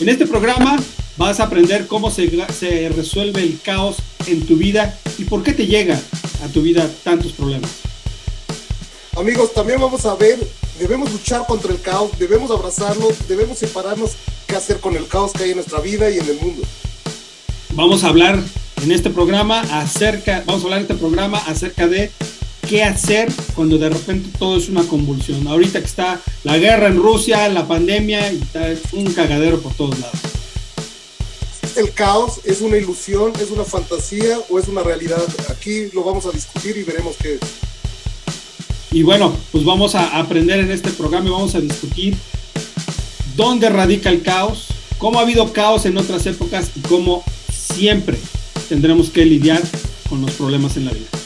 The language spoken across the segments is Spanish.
En este programa vas a aprender cómo se, se resuelve el caos en tu vida y por qué te llega a tu vida tantos problemas. Amigos, también vamos a ver, debemos luchar contra el caos, debemos abrazarnos, debemos separarnos, qué hacer con el caos que hay en nuestra vida y en el mundo. Vamos a hablar en este programa acerca, vamos a hablar en este programa acerca de qué hacer cuando de repente todo es una convulsión. Ahorita que está la guerra en Rusia, la pandemia y está un cagadero por todos lados. ¿El caos es una ilusión, es una fantasía o es una realidad? Aquí lo vamos a discutir y veremos qué es. Y bueno, pues vamos a aprender en este programa y vamos a discutir dónde radica el caos, cómo ha habido caos en otras épocas y cómo siempre tendremos que lidiar con los problemas en la vida.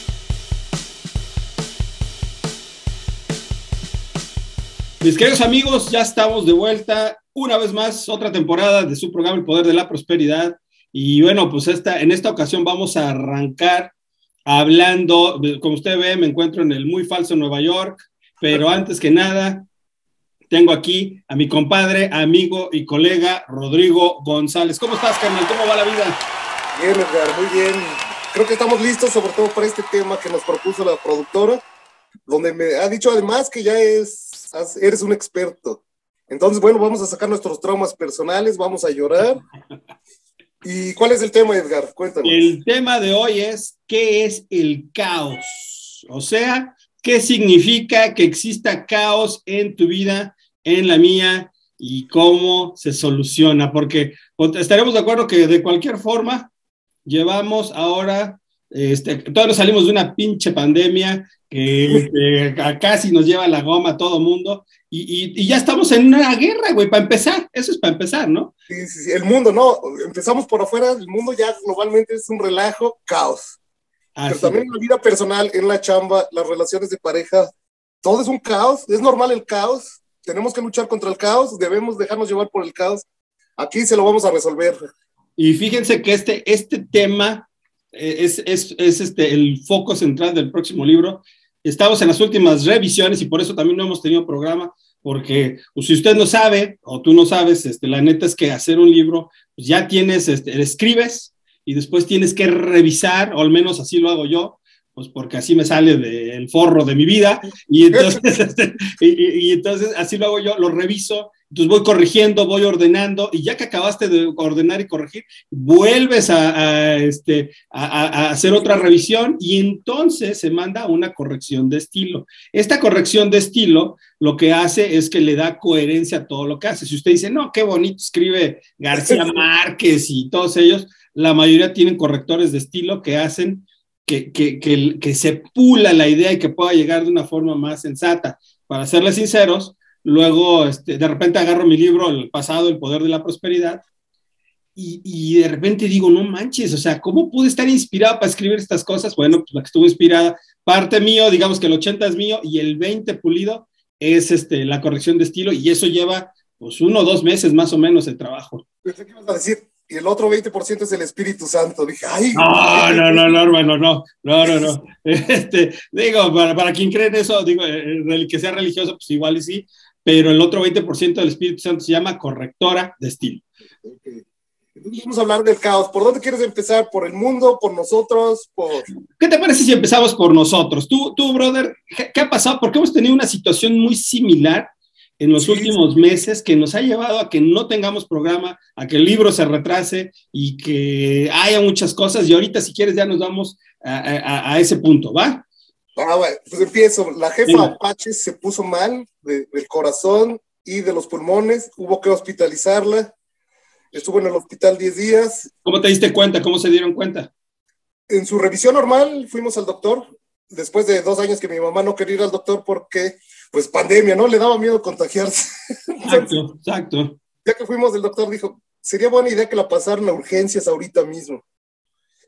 Mis queridos amigos, ya estamos de vuelta una vez más, otra temporada de su programa El Poder de la Prosperidad. Y bueno, pues esta, en esta ocasión vamos a arrancar hablando, como usted ve, me encuentro en el muy falso Nueva York, pero antes que nada, tengo aquí a mi compadre, amigo y colega Rodrigo González. ¿Cómo estás, carnal? ¿Cómo va la vida? Bien, Edgar, muy bien. Creo que estamos listos, sobre todo para este tema que nos propuso la productora, donde me ha dicho además que ya es, eres un experto. Entonces, bueno, vamos a sacar nuestros traumas personales, vamos a llorar ¿Y cuál es el tema, Edgar? Cuéntanos. El tema de hoy es ¿qué es el caos? O sea, ¿qué significa que exista caos en tu vida, en la mía y cómo se soluciona? Porque estaremos de acuerdo que de cualquier forma llevamos ahora, este, todos salimos de una pinche pandemia que este, casi nos lleva la goma a todo mundo y, ya estamos en una guerra, güey, para empezar. Eso es para empezar, ¿no? Sí, sí, sí. El mundo, ¿no? Empezamos por afuera, el mundo ya globalmente es un relajo, caos. Pero también en la vida personal, en la chamba, las relaciones de pareja, todo es un caos. Es normal el caos. Tenemos que luchar contra el caos. Debemos dejarnos llevar por el caos. Aquí se lo vamos a resolver. Y fíjense que este, este tema es, es, es este, el foco central del próximo libro. Estamos en las últimas revisiones y por eso también no hemos tenido programa, porque pues, si usted no sabe o tú no sabes, este, la neta es que hacer un libro, pues ya tienes, este, escribes y después tienes que revisar, o al menos así lo hago yo, pues porque así me sale del forro de mi vida, este, y, entonces así lo hago yo, lo reviso, entonces voy corrigiendo, voy ordenando, y ya que acabaste de ordenar y corregir, vuelves a, este, a, hacer otra revisión y entonces se manda una corrección de estilo. Esta corrección de estilo lo que hace es que le da coherencia a todo lo que hace. Si usted dice, no, qué bonito escribe García Márquez y todos ellos, la mayoría tienen correctores de estilo que hacen que, que, que, se pula la idea y que pueda llegar de una forma más sensata. Para serles sinceros, luego este, de repente agarro mi libro, El pasado, El poder de la prosperidad, y, y, de repente digo, no manches, o sea, ¿cómo pude estar inspirado para escribir estas cosas? Bueno, pues la que estuvo inspirada, parte mío, digamos que el 80 es mío y el 20 pulido es este, la corrección de estilo y eso lleva pues uno o dos meses más o menos el trabajo. Pensé que ibas a decir, y el otro 20% es el Espíritu Santo. Dije, ay. No, no, no, no, hermano, no, no, no, no. Este, digo, para, para quien cree en eso, digo, eh, que sea religioso, pues igual y sí, pero el otro 20% del Espíritu Santo se llama correctora de estilo. vamos a hablar del caos. ¿Por dónde quieres empezar? ¿Por el mundo? ¿Por nosotros? Por... ¿Qué te parece si empezamos por nosotros? Tú, tú brother, ¿qué ha pasado? Porque hemos tenido una situación muy similar en los últimos meses que nos ha llevado a que no tengamos programa, a que el libro se retrase y que haya muchas cosas. Y ahorita, si quieres, ya nos vamos a, ese punto, ¿va? Ah, bueno, pues empiezo. La jefa Apache se puso mal del corazón y de los pulmones. Hubo que hospitalizarla. Estuvo en el hospital 10 días. ¿Cómo te diste cuenta? ¿Cómo se dieron cuenta? En su revisión normal fuimos al doctor. Después de dos años que mi mamá no quería ir al doctor porque pues pandemia, ¿no? Le daba miedo contagiarse. Exacto, exacto. Ya que fuimos, el doctor dijo, sería buena idea que la pasaran a urgencias ahorita mismo.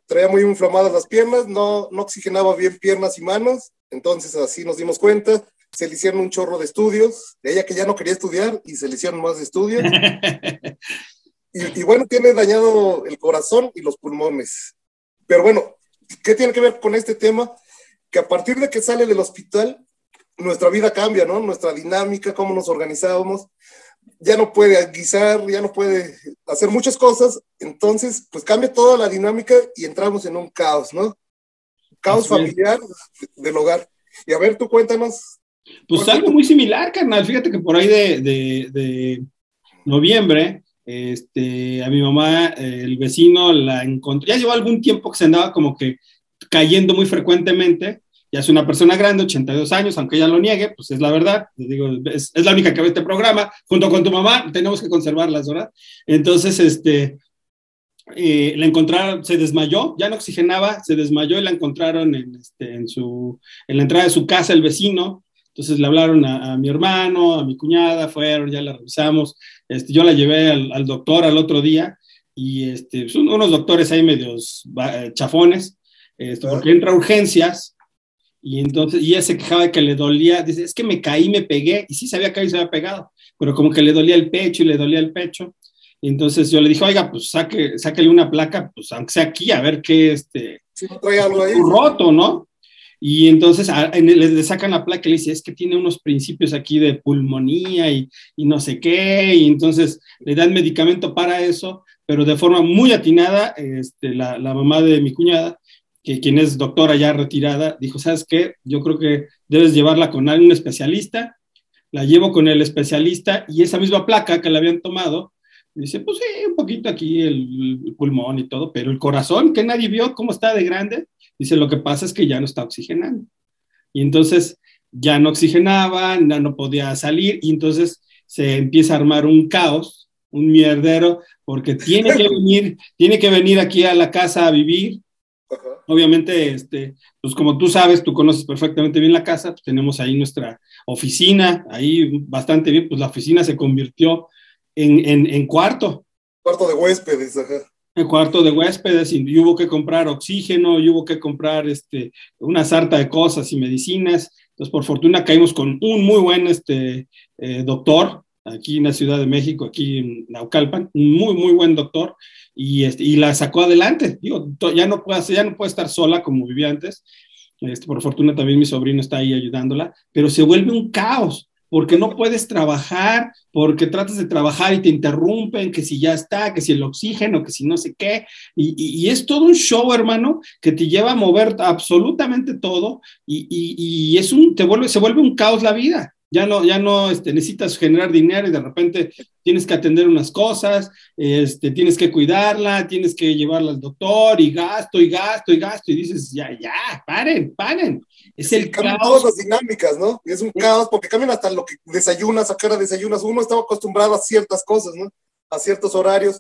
Traía muy inflamadas las piernas, no, no oxigenaba bien piernas y manos, entonces así nos dimos cuenta, se le hicieron un chorro de estudios, de ella que ya no quería estudiar y se le hicieron más estudios. y, y bueno, tiene dañado el corazón y los pulmones. Pero bueno, ¿qué tiene que ver con este tema? Que a partir de que sale del hospital, nuestra vida cambia, ¿no? Nuestra dinámica, cómo nos organizábamos. Ya no puede guisar, ya no puede hacer muchas cosas, entonces pues cambia toda la dinámica y entramos en un caos, ¿no? Caos familiar del hogar. Y a ver, tú cuéntanos. Pues algo muy similar, carnal. Fíjate que por ahí de, de, noviembre, este, a mi mamá, el vecino la encontró, ya llevó algún tiempo que se andaba como que cayendo muy frecuentemente, ya es una persona grande, 82 años, aunque ella lo niegue, pues es la verdad, digo, es, es, la única que ve este programa, junto con tu mamá, tenemos que conservarlas, ¿verdad? Entonces, este, eh, la encontraron, se desmayó, ya no oxigenaba, se desmayó y la encontraron en, este, en, su, en la entrada de su casa, el vecino. Entonces le hablaron a, mi hermano, a mi cuñada, fueron, ya la revisamos. Este, yo la llevé al, doctor al otro día y este, son unos doctores ahí medios eh, chafones, este, porque entra a urgencias y entonces, y ella se quejaba de que le dolía, dice, es que me caí, me pegué, y sí sabía que ahí se había pegado, pero como que le dolía el pecho y le dolía el pecho. Y entonces yo le dije, oiga, pues saque, sáquele una placa, pues aunque sea aquí, a ver qué, este, roto, ¿no? Y entonces le, sacan la placa y le dice, es que tiene unos principios aquí de pulmonía y, y, no sé qué, y entonces le dan medicamento para eso, pero de forma muy atinada, este, la, la mamá de mi cuñada, que quien es doctora ya retirada, dijo, ¿sabes qué? Yo creo que debes llevarla con algún especialista, la llevo con el especialista y esa misma placa que le habían tomado, Dice, pues sí, un poquito aquí el, pulmón y todo, pero el corazón, que nadie vio cómo está de grande, dice, lo que pasa es que ya no está oxigenando. Y entonces ya no oxigenaba, ya no podía salir, y entonces se empieza a armar un caos, un mierdero, porque tiene que venir, tiene que venir aquí a la casa a vivir. Obviamente, este, pues como tú sabes, tú conoces perfectamente bien la casa, pues tenemos ahí nuestra oficina, ahí bastante bien, pues la oficina se convirtió en, en, cuarto. Cuarto de huéspedes, ajá. El cuarto de huéspedes y, hubo que comprar oxígeno y hubo que comprar este, una sarta de cosas y medicinas. Entonces, por fortuna, caímos con un muy buen este, eh, doctor aquí en la Ciudad de México, aquí en Naucalpan, muy, muy buen doctor, y, este, y la sacó adelante. Digo, ya no, puede, ya no puede estar sola como vivía antes. Este, por fortuna, también mi sobrino está ahí ayudándola, pero se vuelve un caos porque no puedes trabajar, porque tratas de trabajar y te interrumpen, que si ya está, que si el oxígeno, que si no sé qué, y, es todo un show, hermano, que te lleva a mover absolutamente todo y, y es un, te vuelve, se vuelve un caos la vida ya no, ya no este, necesitas generar dinero y de repente tienes que atender unas cosas, este, tienes que cuidarla, tienes que llevarla al doctor y gasto y gasto y gasto y dices, ya, ya, paren, paren. Es el cambian todas las dinámicas, ¿no? es un caos porque cambian hasta lo que desayunas, a cara desayunas. Uno estaba acostumbrado a ciertas cosas, ¿no? A ciertos horarios,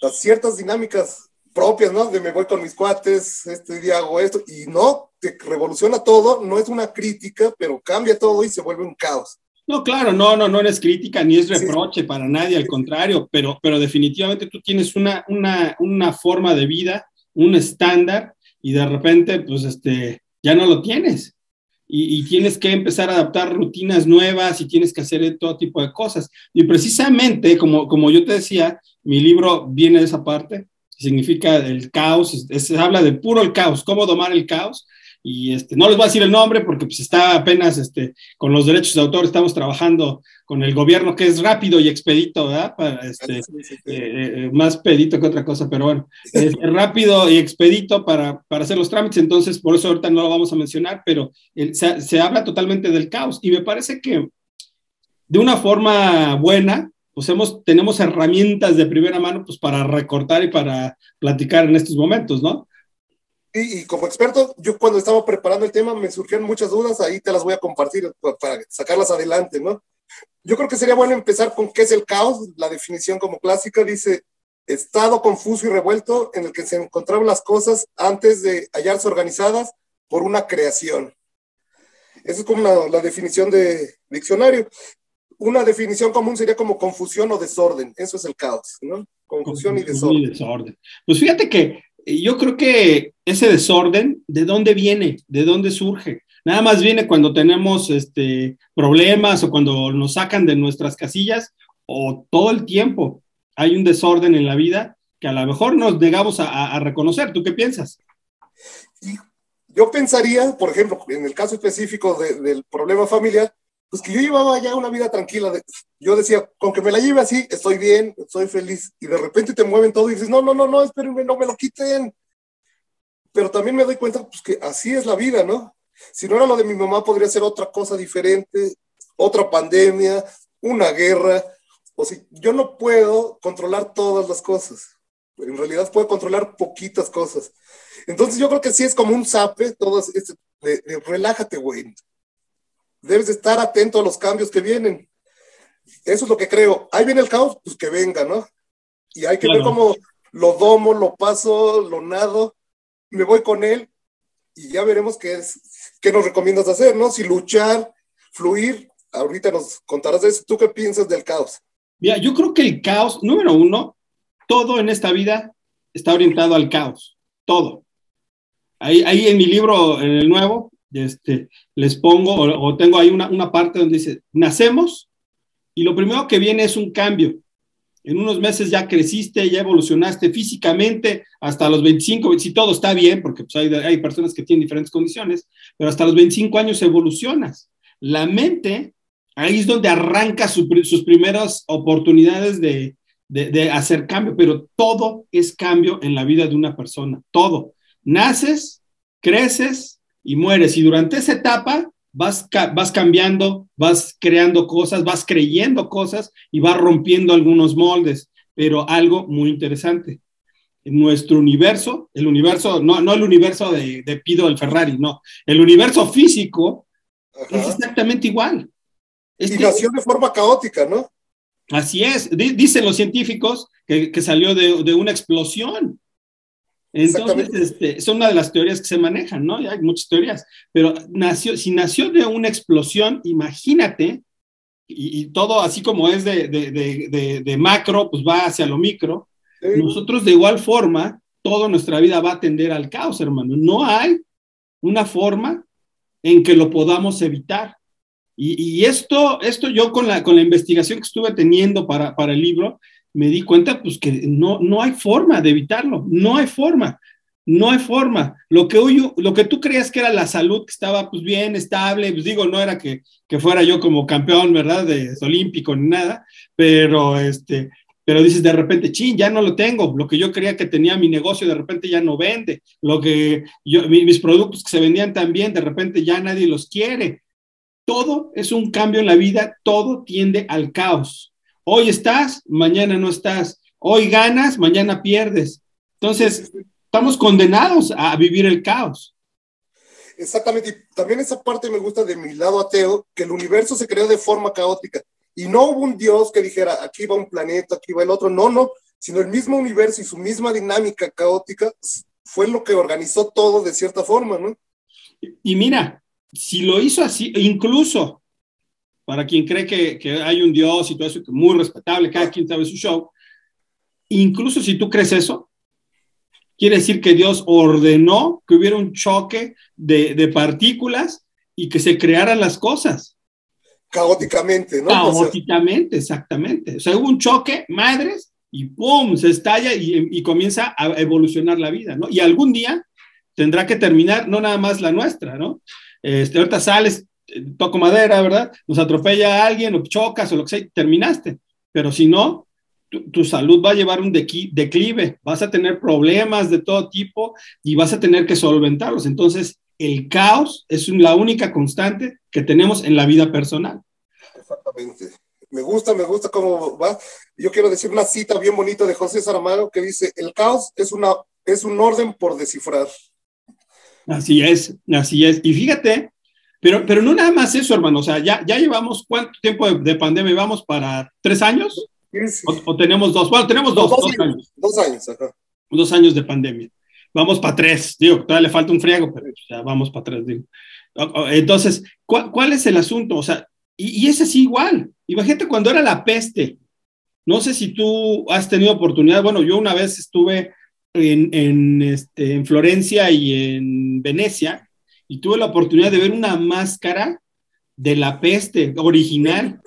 a ciertas dinámicas propias, ¿no? De me voy con mis cuates, este día hago esto, y no, te revoluciona todo, no es una crítica, pero cambia todo y se vuelve un caos. No, claro, no, no, no es crítica ni es reproche para nadie, al contrario, pero, pero definitivamente tú tienes una, una, una forma de vida, un estándar, y de repente, pues, este, ya no lo tienes. Y, y, tienes que empezar a adaptar rutinas nuevas y tienes que hacer todo tipo de cosas. Y precisamente, como, como yo te decía, mi libro viene de esa parte, significa el caos, se habla de puro el caos, cómo domar el caos. Y este, no les voy a decir el nombre porque pues, está apenas este, con los derechos de autor, estamos trabajando con el gobierno que es rápido y expedito, ¿verdad? Para, este, eh, eh, más pedito que otra cosa, pero bueno, es rápido y expedito para, para, hacer los trámites, entonces por eso ahorita no lo vamos a mencionar, pero se, se habla totalmente del caos y me parece que de una forma buena, pues hemos, tenemos herramientas de primera mano pues para recortar y para platicar en estos momentos, ¿no? Y, y, como experto, yo cuando estaba preparando el tema me surgieron muchas dudas, ahí te las voy a compartir para sacarlas adelante, ¿no? Yo creo que sería bueno empezar con qué es el caos, la definición como clásica dice estado confuso y revuelto en el que se encontraban las cosas antes de hallarse organizadas por una creación. Esa es como la definición de diccionario una definición común sería como confusión o desorden. Eso es el caos, ¿no? Confusión, y, desorden. Pues fíjate que eh, yo creo que ese desorden, ¿de dónde viene? ¿De dónde surge? Nada más viene cuando tenemos este, problemas o cuando nos sacan de nuestras casillas o todo el tiempo hay un desorden en la vida que a lo mejor nos negamos a, reconocer. ¿Tú qué piensas? yo pensaría, por ejemplo, en el caso específico del problema familiar, pues que yo llevaba ya una vida tranquila. yo decía, con que me la lleve así, estoy bien, estoy feliz. Y de repente te mueven todo y dices, no, no, no, no, espérenme, no me lo quiten. Pero también me doy cuenta, pues que así es la vida, ¿no? Si no era lo de mi mamá, podría ser otra cosa diferente, otra pandemia, una guerra. O si yo no puedo controlar todas las cosas. En realidad puedo controlar poquitas cosas. Entonces yo creo que sí es como un zape, todo este, relájate, güey debes estar atento a los cambios que vienen. Eso es lo que creo. Ahí viene el caos, pues que venga, ¿no? Y hay que ver cómo lo domo, lo paso, lo nado, me voy con él y ya veremos qué es, qué nos recomiendas hacer, ¿no? Si luchar, fluir, ahorita nos contarás de eso. ¿Tú qué piensas del caos? Mira, yo creo que el caos, número uno, todo en esta vida está orientado al caos, todo. Ahí, ahí en mi libro, en el nuevo, este, les pongo, o, tengo ahí una, una, parte donde dice, nacemos y lo primero que viene es un cambio. En unos meses ya creciste, ya evolucionaste físicamente hasta los 25, si todo está bien, porque pues, hay, hay personas que tienen diferentes condiciones, pero hasta los 25 años evolucionas. La mente, ahí es donde arranca sus primeras oportunidades de, de, de hacer cambio, pero todo es cambio en la vida de una persona, todo. Naces, creces, y mueres. Y durante esa etapa vas, vas cambiando, vas creando cosas, vas creyendo cosas y vas rompiendo algunos moldes. Pero algo muy interesante, en nuestro universo, el universo, no, no el universo de, de Pido el Ferrari, no, el universo físico es exactamente igual. y nació de forma caótica, ¿no? Así es, dicen los científicos que, que salió de, de, una explosión. Entonces, este, es una de las teorías que se manejan, ¿no? hay muchas teorías, pero nació, si nació de una explosión, imagínate, y, todo así como es de, de, de, macro, pues va hacia lo micro, nosotros de igual forma, toda nuestra vida va a tender al caos, hermano. No hay una forma en que lo podamos evitar. Y, y esto, esto yo con la, con la investigación que estuve teniendo para, para el libro, me di cuenta pues que no, no hay forma de evitarlo, no hay forma, no hay forma. Lo que, lo que tú creías que era la salud, que estaba pues bien, estable, pues digo, no era que, que fuera yo como campeón, ¿verdad? De, olímpico ni nada, pero este, pero dices de repente, chin, ya no lo tengo, lo que yo creía que tenía mi negocio de repente ya no vende, lo que yo, mis productos que se vendían tan bien, de repente ya nadie los quiere. Todo es un cambio en la vida, todo tiende al caos. Hoy estás, mañana no estás. Hoy ganas, mañana pierdes. Entonces, estamos condenados a vivir el caos. Exactamente. Y también esa parte me gusta de mi lado ateo, que el universo se creó de forma caótica. Y no hubo un Dios que dijera, aquí va un planeta, aquí va el otro. No, no. Sino el mismo universo y su misma dinámica caótica fue lo que organizó todo de cierta forma, ¿no? Y mira, si lo hizo así, incluso para quien cree que, que, hay un Dios y todo eso, que muy respetable, cada quien sabe su show. Incluso si tú crees eso, quiere decir que Dios ordenó que hubiera un choque de, de partículas y que se crearan las cosas. Caóticamente, ¿no? Caóticamente, exactamente. O sea, hubo un choque, madres, y ¡pum! se estalla y, y, comienza a evolucionar la vida, ¿no? Y algún día tendrá que terminar, no nada más la nuestra, ¿no? Este, ahorita sales, toco madera, ¿verdad? Nos atropella a alguien o chocas o lo que sea, terminaste. Pero si no, tu, salud va a llevar un declive, vas a tener problemas de todo tipo y vas a tener que solventarlos. Entonces, el caos es la única constante que tenemos en la vida personal. Exactamente. Me gusta, me gusta cómo va. Yo quiero decir una cita bien bonita de José Saramago que dice, el caos es, una, es un orden por descifrar. Así es, así es. Y fíjate pero, pero no nada más eso, hermano. O sea, ya, ya llevamos cuánto tiempo de, pandemia? ¿Vamos para tres años? O, tenemos dos? Bueno, tenemos dos, dos, años. Dos años, ajá. Dos años de pandemia. Vamos para tres. Digo, todavía le falta un friego, pero ya vamos para tres, digo. Entonces, ¿cuál, ¿cuál, es el asunto? O sea, y, y es así igual. Imagínate cuando era la peste. No sé si tú has tenido oportunidad. Bueno, yo una vez estuve en, en, este, en Florencia y en Venecia y tuve la oportunidad de ver una máscara de la peste original.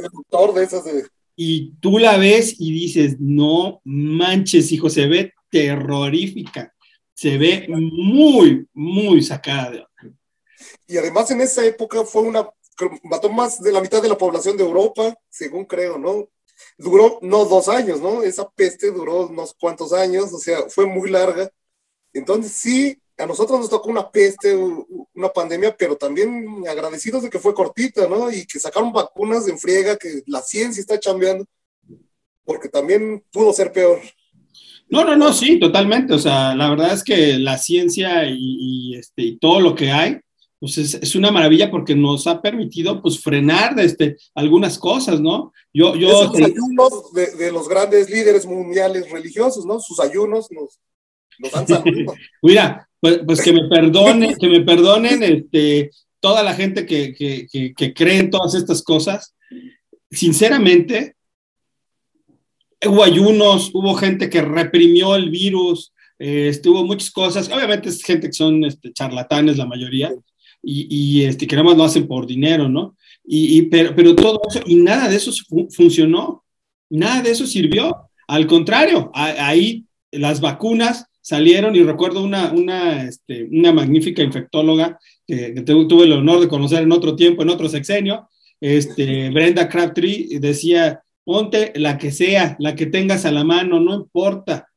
Y tú la ves y dices, no manches, hijo, se ve terrorífica, se ve muy, muy sacada de Y además en esa época fue una, mató más de la mitad de la población de Europa, según creo, ¿no? Duró no dos años, ¿no? Esa peste duró unos cuantos años, o sea, fue muy larga. Entonces sí, a nosotros nos tocó una peste, una pandemia, pero también agradecidos de que fue cortita, ¿no? Y que sacaron vacunas en friega, que la ciencia está chambeando, porque también pudo ser peor. No, no, no, sí, totalmente. O sea, la verdad es que la ciencia y, este, y todo lo que hay, pues es, es, una maravilla porque nos ha permitido pues frenar este, algunas cosas, ¿no? Yo, yo Esos ayunos de, de, los grandes líderes mundiales religiosos, ¿no? Sus ayunos nos, nos han. Mira, pues, pues, que me perdonen, que me perdonen este, toda la gente que, que, que, cree en todas estas cosas. Sinceramente, hubo ayunos, hubo gente que reprimió el virus, eh, estuvo muchas cosas. Obviamente es gente que son este, charlatanes la mayoría y, y este, que nada más lo hacen por dinero, ¿no? Y, pero, pero, todo eso, y nada de eso fu funcionó, nada de eso sirvió. Al contrario, ahí las vacunas salieron y recuerdo una, una, este, una magnífica infectóloga que, tuve el honor de conocer en otro tiempo, en otro sexenio, este, Brenda Crabtree, decía, ponte la que sea, la que tengas a la mano, no importa.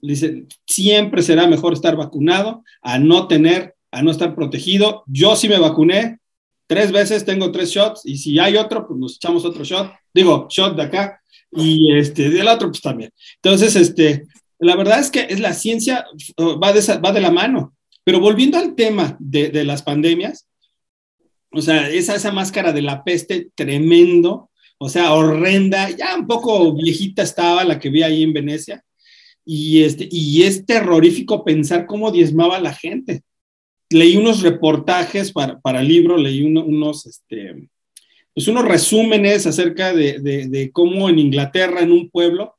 Dice, siempre será mejor estar vacunado a no tener, a no estar protegido. Yo sí me vacuné tres veces, tengo tres shots y si hay otro, pues nos echamos otro shot. Digo, shot de acá y este, del otro, pues también. Entonces, este, la verdad es que es la ciencia va de, va de la mano. Pero volviendo al tema de, de las pandemias, o sea, esa, esa máscara de la peste tremendo, o sea, horrenda, ya un poco viejita estaba la que vi ahí en Venecia, y, este, y es terrorífico pensar cómo diezmaba la gente. Leí unos reportajes para, para el libro, leí uno, unos, este, pues unos resúmenes acerca de, de, de cómo en Inglaterra, en un pueblo,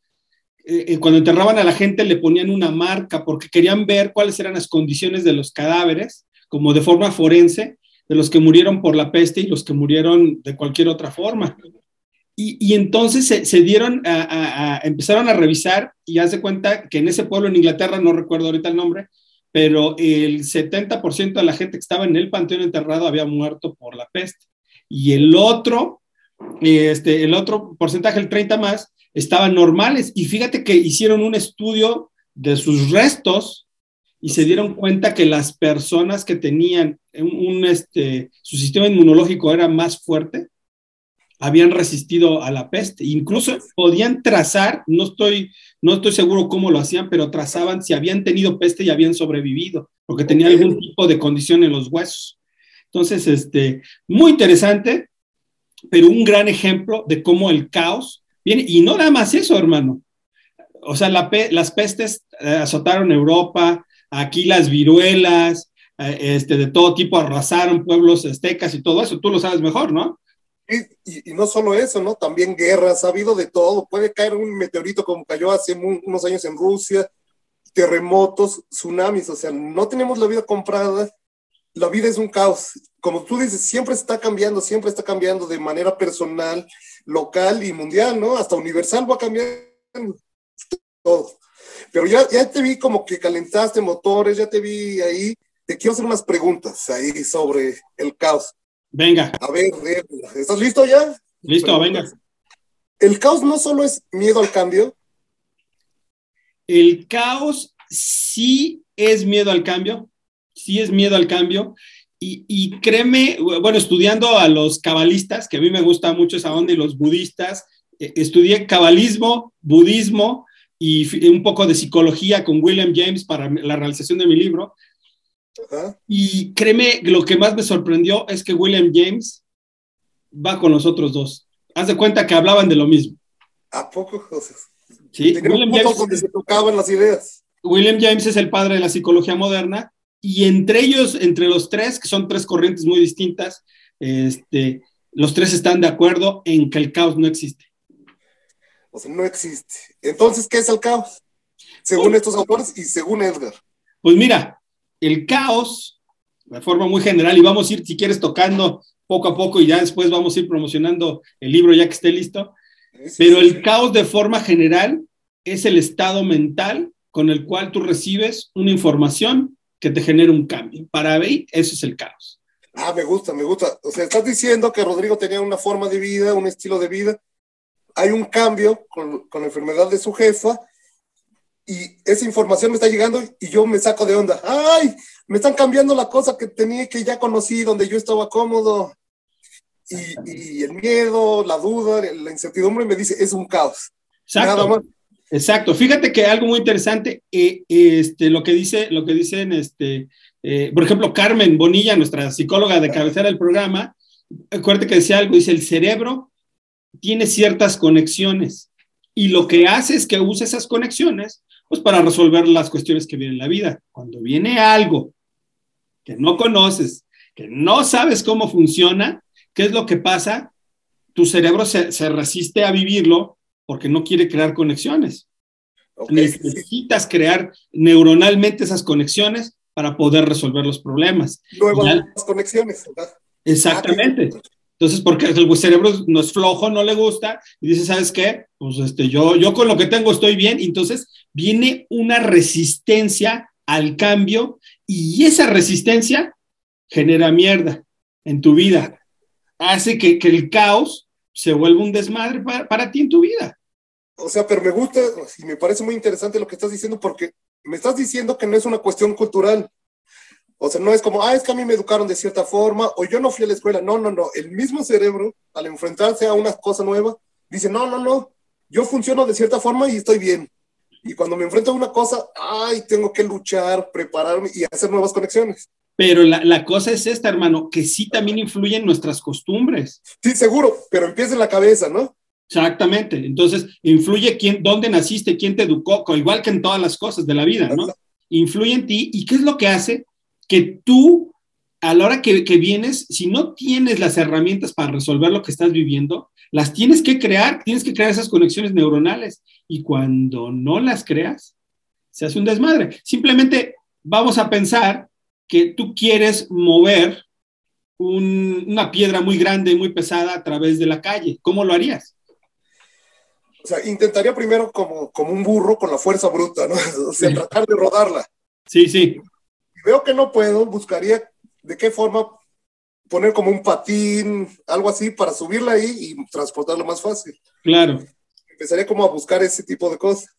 eh, cuando enterraban a la gente le ponían una marca porque querían ver cuáles eran las condiciones de los cadáveres, como de forma forense, de los que murieron por la peste y los que murieron de cualquier otra forma. Y, entonces se, dieron a, a, a, empezaron a revisar y hace cuenta que en ese pueblo en Inglaterra, no recuerdo ahorita el nombre, pero el 70% de la gente que estaba en el panteón enterrado había muerto por la peste. Y el otro, este, el otro porcentaje, el 30 más, estaban normales. Y fíjate que hicieron un estudio de sus restos y se dieron cuenta que las personas que tenían un, un, este, su sistema inmunológico era más fuerte, habían resistido a la peste. Incluso podían trazar, no estoy, no estoy seguro cómo lo hacían, pero trazaban si habían tenido peste y habían sobrevivido, porque tenía algún tipo de condición en los huesos. Entonces, este, muy interesante, pero un gran ejemplo de cómo el caos Y no nada más eso, hermano. O sea, la pe las pestes eh, azotaron Europa, aquí las viruelas, eh, este, de todo tipo arrasaron pueblos aztecas y todo eso. Tú lo sabes mejor, ¿no? Y, y, no solo eso, ¿no? También guerras, ha habido de todo. Puede caer un meteorito como cayó hace unos años en Rusia, terremotos, tsunamis, o sea, no tenemos la vida comprada. La vida es un caos. Como tú dices, siempre está cambiando, siempre está cambiando de manera personal, local y mundial, ¿no? Hasta universal va cambiando todo. Pero ya, ya te vi como que calentaste motores, ya te vi ahí. Te quiero hacer unas preguntas ahí sobre el caos. Venga. A ver, ¿estás listo ya? Listo, venga. ¿El caos no solo es miedo al cambio? El caos sí es miedo al cambio, sí es miedo al cambio. Y, y, créeme, bueno, estudiando a los cabalistas, que a mí me gusta mucho esa onda, y los budistas, eh, estudié cabalismo, budismo y un poco de psicología con William James para la realización de mi libro. Y créeme, lo que más me sorprendió es que William James va con los otros dos. Haz de cuenta que hablaban de lo mismo. ¿A poco, José? Sí, William James, donde se tocaban las ideas. William James es el padre de la psicología moderna y entre ellos, entre los tres, que son tres corrientes muy distintas, este, los tres están de acuerdo en que el caos no existe. O sea, no existe. Entonces, ¿qué es el caos? Según pues, estos autores y según Edgar. Pues mira, el caos, de forma muy general, y vamos a ir, si quieres, tocando poco a poco y ya después vamos a ir promocionando el libro ya que esté listo, sí, pero sí, el sí. caos de forma general es el estado mental con el cual tú recibes una información que te genera un cambio. Para mí, eso es el caos. Ah, me gusta, me gusta. O sea, estás diciendo que Rodrigo tenía una forma de vida, un estilo de vida. Hay un cambio con, con la enfermedad de su jefa y esa información me está llegando y yo me saco de onda. ¡Ay! Me están cambiando la cosa que tenía, que ya conocí, donde yo estaba cómodo. Y, y el miedo, la duda, la incertidumbre me dice, es un caos. Exacto. Nada más. Exacto. Fíjate que algo muy interesante, eh, este, lo que dice, lo que dicen, este, eh, por ejemplo, Carmen Bonilla, nuestra psicóloga de cabecera del programa, acuérdate que decía algo, dice, el cerebro tiene ciertas conexiones y lo que hace es que use esas conexiones pues para resolver las cuestiones que vienen en la vida. Cuando viene algo que no conoces, que no sabes cómo funciona, ¿qué es lo que pasa? Tu cerebro se, se resiste a vivirlo porque no quiere crear conexiones. Okay. Necesitas crear neuronalmente esas conexiones para poder resolver los problemas. Nuevas conexiones. ¿verdad? Exactamente. Entonces, porque el cerebro no es flojo, no le gusta, y dice, ¿sabes qué? Pues este, yo, yo con lo que tengo estoy bien, y entonces viene una resistencia al cambio, y esa resistencia genera mierda en tu vida. Hace que, que el caos se vuelva un desmadre para, para ti en tu vida. O sea, pero me gusta y me parece muy interesante lo que estás diciendo porque me estás diciendo que no es una cuestión cultural. O sea, no es como, ah, es que a mí me educaron de cierta forma o yo no fui a la escuela. No, no, no. El mismo cerebro, al enfrentarse a una cosa nueva, dice, no, no, no. Yo funciono de cierta forma y estoy bien. Y cuando me enfrento a una cosa, ay, tengo que luchar, prepararme y hacer nuevas conexiones. Pero la, la, cosa es esta, hermano, que sí también influyen nuestras costumbres. Sí, seguro, pero empieza en la cabeza, ¿no? Exactamente. Entonces, influye quién, dónde naciste, quién te educó, igual que en todas las cosas de la vida, ¿no? Influye en ti. ¿Y qué es lo que hace? Que tú, a la hora que, que vienes, si no tienes las herramientas para resolver lo que estás viviendo, las tienes que crear, tienes que crear esas conexiones neuronales. Y cuando no las creas, se hace un desmadre. Simplemente vamos a pensar que tú quieres mover un, una piedra muy grande, muy pesada a través de la calle. ¿Cómo lo harías? O sea, intentaría primero como, como un burro con la fuerza bruta, ¿no? O sea, sí. tratar de rodarla. Sí, sí. Veo que no puedo, buscaría de qué forma poner como un patín, algo así, para subirla ahí y transportarlo más fácil. Claro. Empezaría como a buscar ese tipo de cosas.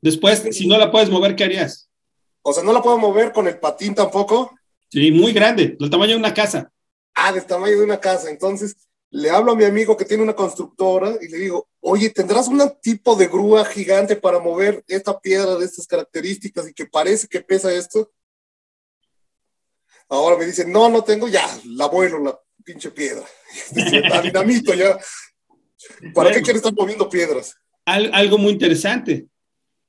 Después, si no la puedes mover, ¿qué harías? O sea, no la puedo mover con el patín tampoco. Sí, muy grande, del tamaño de una casa. Ah, del tamaño de una casa. Entonces, le hablo a mi amigo que tiene una constructora y le digo, oye, ¿tendrás un tipo de grúa gigante para mover esta piedra de estas características y que parece que pesa esto? Ahora me dice, no, no tengo, ya, la vuelo, la pinche piedra. la dinamito ya. ¿Para bueno, qué quieres estar moviendo piedras? Algo muy interesante.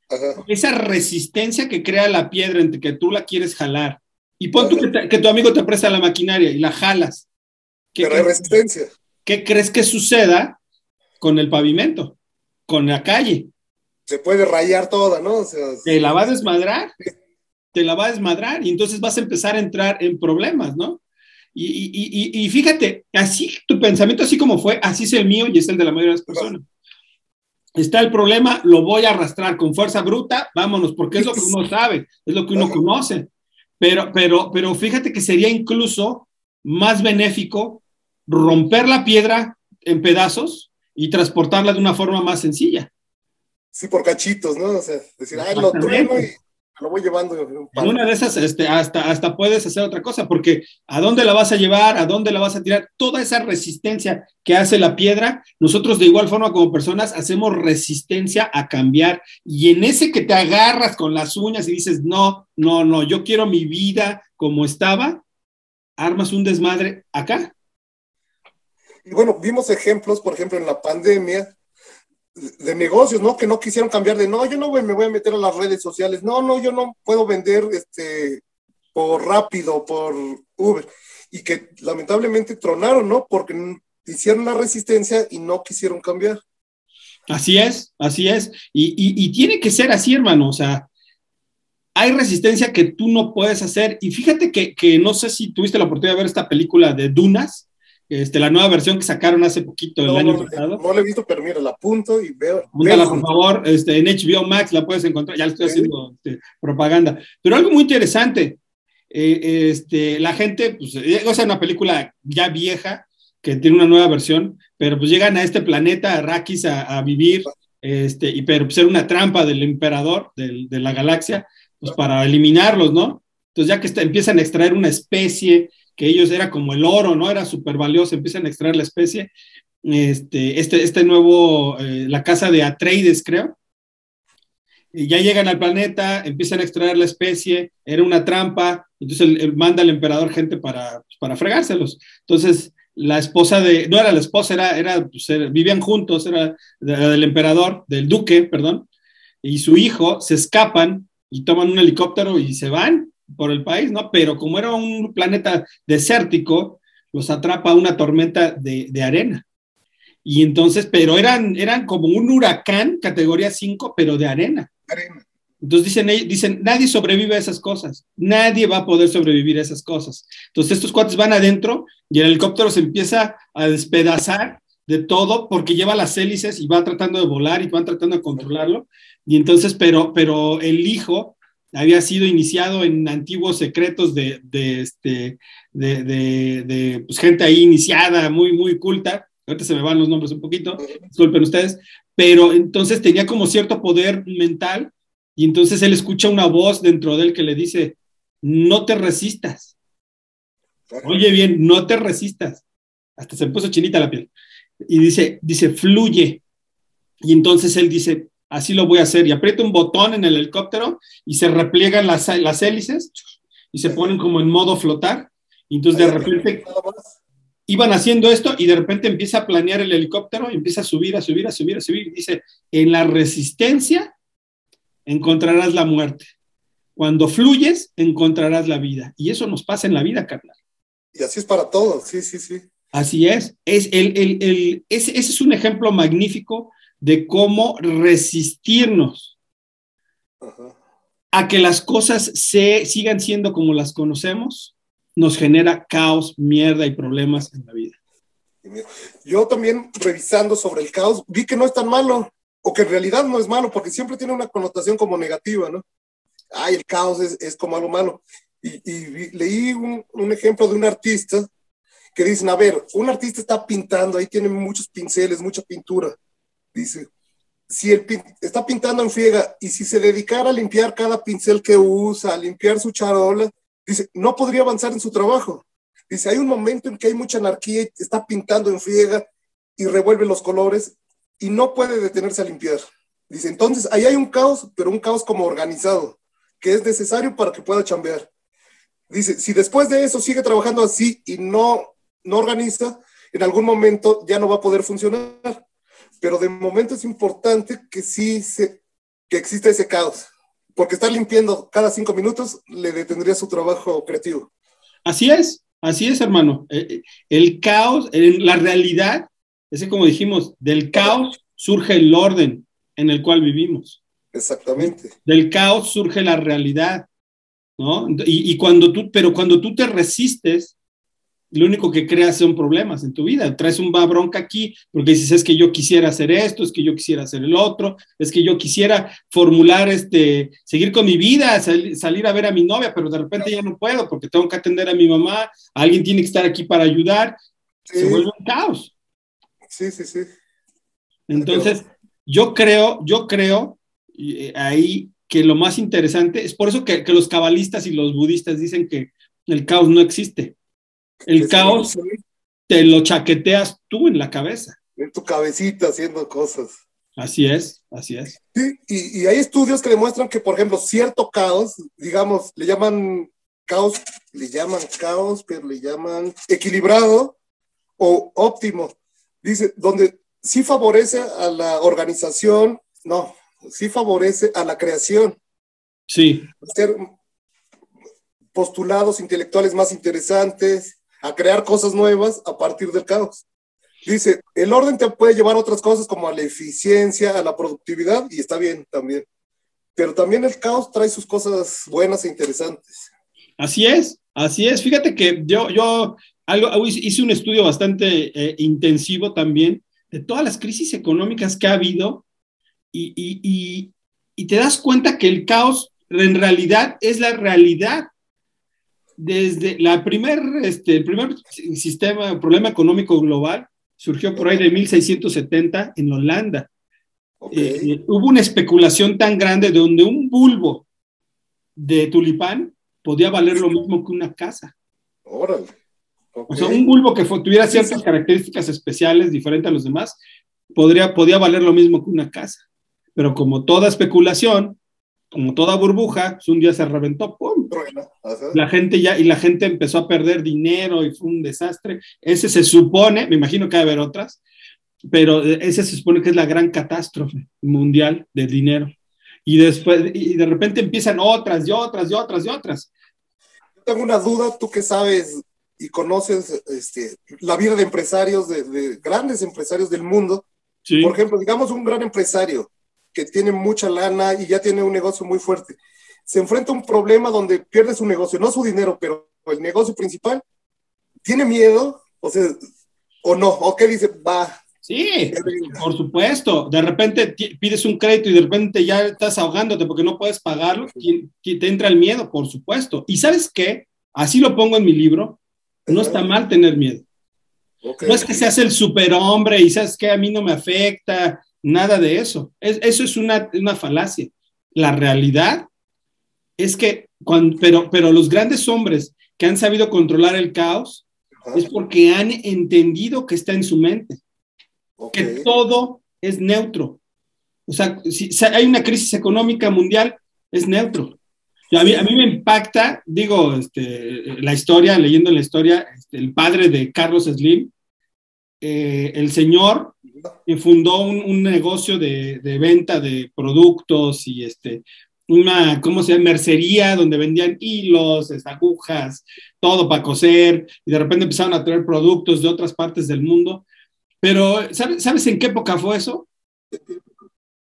Ajá. Esa resistencia que crea la piedra entre que tú la quieres jalar. Y pon tú que, te, que, tu amigo te presta la maquinaria y la jalas. Pero hay resistencia. ¿Qué crees que suceda con el pavimento, con la calle? Se puede rayar toda, ¿no? O sea, te la va a desmadrar, te la va a desmadrar y entonces vas a empezar a entrar en problemas, ¿no? Y, y, y, y fíjate, así tu pensamiento, así como fue, así es el mío y es el de la mayoría de las personas. Está el problema, lo voy a arrastrar con fuerza bruta, vámonos, porque es lo que uno sabe, es lo que uno conoce. Pero, pero, pero fíjate que sería incluso más benéfico romper la piedra en pedazos y transportarla de una forma más sencilla. Sí, por cachitos, ¿no? O sea, decir, ay, lo trueno y lo voy llevando. En una de esas, este, hasta, hasta puedes hacer otra cosa, porque ¿a dónde la vas a llevar? ¿A dónde la vas a tirar? Toda esa resistencia que hace la piedra, nosotros de igual forma como personas hacemos resistencia a cambiar. Y en ese que te agarras con las uñas y dices, no, no, no, yo quiero mi vida como estaba, armas un desmadre acá. Y bueno, vimos ejemplos, por ejemplo, en la pandemia, de negocios, ¿no? Que no quisieron cambiar de, no, yo no me voy a meter a las redes sociales, no, no, yo no puedo vender este, por rápido, por Uber. Y que lamentablemente tronaron, ¿no? Porque hicieron la resistencia y no quisieron cambiar. Así es, así es. Y, y, y tiene que ser así, hermano. O sea, hay resistencia que tú no puedes hacer. Y fíjate que, que no sé si tuviste la oportunidad de ver esta película de Dunas este, la nueva versión que sacaron hace poquito, el no, año no, pasado. No la he visto, pero mira, la apunto y veo. Apúntala, por favor, este, en HBO Max la puedes encontrar, ya le estoy haciendo este, propaganda. Pero algo muy interesante, eh, este, la gente, pues, es una película ya vieja, que tiene una nueva versión, pero pues llegan a este planeta, Arrakis, a, vivir, este, y pero ser pues, una trampa del emperador de la galaxia, pues para eliminarlos, ¿no? Entonces ya que empiezan a extraer una especie que ellos era como el oro, ¿no? Era súper valioso, empiezan a extraer la especie. Este, este, este nuevo, eh, la casa de Atreides, creo. Y ya llegan al planeta, empiezan a extraer la especie, era una trampa, entonces manda al emperador gente para, pues, para fregárselos. Entonces, la esposa de, no era la esposa, era, era, pues, vivían juntos, era del emperador, del duque, perdón, y su hijo se escapan y toman un helicóptero y se van por el país, ¿no? Pero como era un planeta desértico, los atrapa una tormenta de, de arena. Y entonces, pero eran, eran como un huracán categoría 5, pero de arena. arena. Entonces dicen, dicen, nadie sobrevive a esas cosas, nadie va a poder sobrevivir a esas cosas. Entonces estos cuates van adentro y el helicóptero se empieza a despedazar de todo porque lleva las hélices y va tratando de volar y van tratando de controlarlo. Y entonces, pero, pero el hijo había sido iniciado en antiguos secretos de, de, este, de, de pues, gente ahí iniciada, muy, muy culta. Ahorita se me van los nombres un poquito, disculpen ustedes, pero entonces tenía como cierto poder mental y entonces él escucha una voz dentro de él que le dice, no te resistas. Oye bien, no te resistas. Hasta se puso chinita la piel. Y dice, dice, fluye. Y entonces él dice, así lo voy a hacer. Y aprieta un botón en el helicóptero y se repliegan las, las hélices y se ponen como en modo flotar. Y entonces de repente iban haciendo esto y de repente empieza a planear el helicóptero y empieza a subir, a subir, a subir, a subir. Y dice, en la resistencia encontrarás la muerte. Cuando fluyes, encontrarás la vida. Y eso nos pasa en la vida, carnal. Y así es para todos, sí, sí, sí. Así es. es el, el, el, ese, ese, es un ejemplo magnífico de cómo resistirnos a que las cosas se, sigan siendo como las conocemos, nos genera caos, mierda y problemas en la vida. Yo también revisando sobre el caos, vi que no es tan malo o que en realidad no es malo, porque siempre tiene una connotación como negativa, ¿no? Ay, el caos es, es como algo malo. Y, y leí un, un, ejemplo de un artista que dicen, a ver, un artista está pintando, ahí tiene muchos pinceles, mucha pintura. Dice, si el está pintando en friega y si se dedicara a limpiar cada pincel que usa, a limpiar su charola, dice, no podría avanzar en su trabajo. Dice, hay un momento en que hay mucha anarquía y está pintando en friega y revuelve los colores y no puede detenerse a limpiar. Dice, entonces ahí hay un caos, pero un caos como organizado, que es necesario para que pueda chambear. Dice, si después de eso sigue trabajando así y no, no organiza, en algún momento ya no va a poder funcionar. Pero de momento es importante que sí se, que exista ese caos, porque estar limpiando cada cinco minutos le detendría su trabajo creativo. Así es, así es, hermano. Eh, eh, el caos, en la realidad, es como dijimos, del caos surge el orden en el cual vivimos. Exactamente. Del caos surge la realidad, ¿no? Y, cuando tú, pero cuando tú te resistes, lo único que creas son problemas en tu vida. Traes un bronca aquí porque dices, es que yo quisiera hacer esto, es que yo quisiera hacer el otro, es que yo quisiera formular, este, seguir con mi vida, salir a ver a mi novia, pero de repente ya no puedo porque tengo que atender a mi mamá, alguien tiene que estar aquí para ayudar. Se vuelve un caos. Sí, sí, sí. Entonces, yo creo, yo creo eh, ahí que lo más interesante es por eso que, los cabalistas y los budistas dicen que el caos no existe. El caos te lo chaqueteas tú en la cabeza. En tu cabecita haciendo cosas. Así es, así es. Sí, y, y, hay estudios que demuestran que, por ejemplo, cierto caos, digamos, le llaman caos, le llaman caos, pero le llaman equilibrado o óptimo. Dice, donde sí favorece a la organización, no, sí favorece a la creación. Sí. Hacer postulados intelectuales más interesantes, a crear cosas nuevas a partir del caos. Dice, el orden te puede llevar a otras cosas como a la eficiencia, a la productividad, y está bien también. Pero también el caos trae sus cosas buenas e interesantes. Así es, así es. Fíjate que yo, yo algo, hice un estudio bastante eh, intensivo también de todas las crisis económicas que ha habido y, y, y, te das cuenta que el caos en realidad es la realidad. Desde la primer, este, el primer sistema, problema económico global surgió por ahí de 1670 en Holanda. Eh, eh, hubo una especulación tan grande donde un bulbo de tulipán podía valer lo mismo que una casa. Órale. O sea, un bulbo que tuviera ciertas características especiales diferentes a los demás, podría, podía valer lo mismo que una casa. Pero como toda especulación, como toda burbuja, pues un día se reventó, ¡pum! La gente ya, y la gente empezó a perder dinero y fue un desastre. Ese se supone, me imagino que va a haber otras, pero ese se supone que es la gran catástrofe mundial del dinero. Y después, y de repente empiezan otras y otras y otras y otras. Tengo una duda, tú que sabes y conoces este, la vida de empresarios, de, grandes empresarios del mundo. Por ejemplo, digamos un gran empresario que tiene mucha lana y ya tiene un negocio muy fuerte. Se enfrenta a un problema donde pierde su negocio, no su dinero, pero el negocio principal. ¿Tiene miedo? O sea, o no, o qué dice, va, Sí, por supuesto. De repente pides un crédito y de repente ya estás ahogándote porque no puedes pagarlo, te entra el miedo, por supuesto. Y sabes qué, así lo pongo en mi libro, no está mal tener miedo. No es que seas el superhombre y sabes que a mí no me afecta, nada de eso. eso es una, falacia. La realidad es que, pero, pero los grandes hombres que han sabido controlar el caos es porque han entendido que está en su mente que todo es neutro. O sea, si, hay una crisis económica mundial, es neutro. a, mí, a mí me impacta, digo, este, la historia, leyendo la historia, este, el padre de Carlos Slim, eh, el señor fundó un, negocio de, de, venta de productos y este, una, ¿cómo se llama? Mercería donde vendían hilos, agujas, todo para coser, y de repente empezaron a traer productos de otras partes del mundo. Pero, ¿sabes, en qué época fue eso?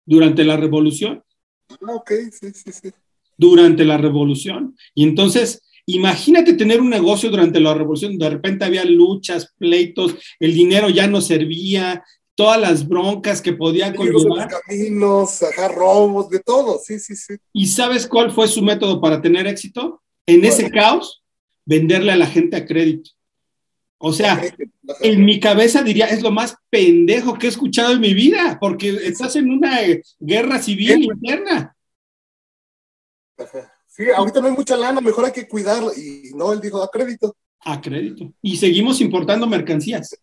Durante la revolución. Ah, ok, sí, sí, sí. Durante la revolución. Y entonces, imagínate tener un negocio durante la revolución, de repente había luchas, pleitos, el dinero ya no servía, todas las broncas que podía conllevar. caminos, ajá, robos, de todo, sí, sí, sí. ¿Y sabes cuál fue su método para tener éxito? En ese caos, venderle a la gente a crédito. O sea, en mi cabeza diría, es lo más pendejo que he escuchado en mi vida, porque estás en una guerra civil interna. Sí, ahorita no hay mucha lana, mejor hay que cuidarla. Y no, él dijo, a crédito. A crédito. Y seguimos importando mercancías.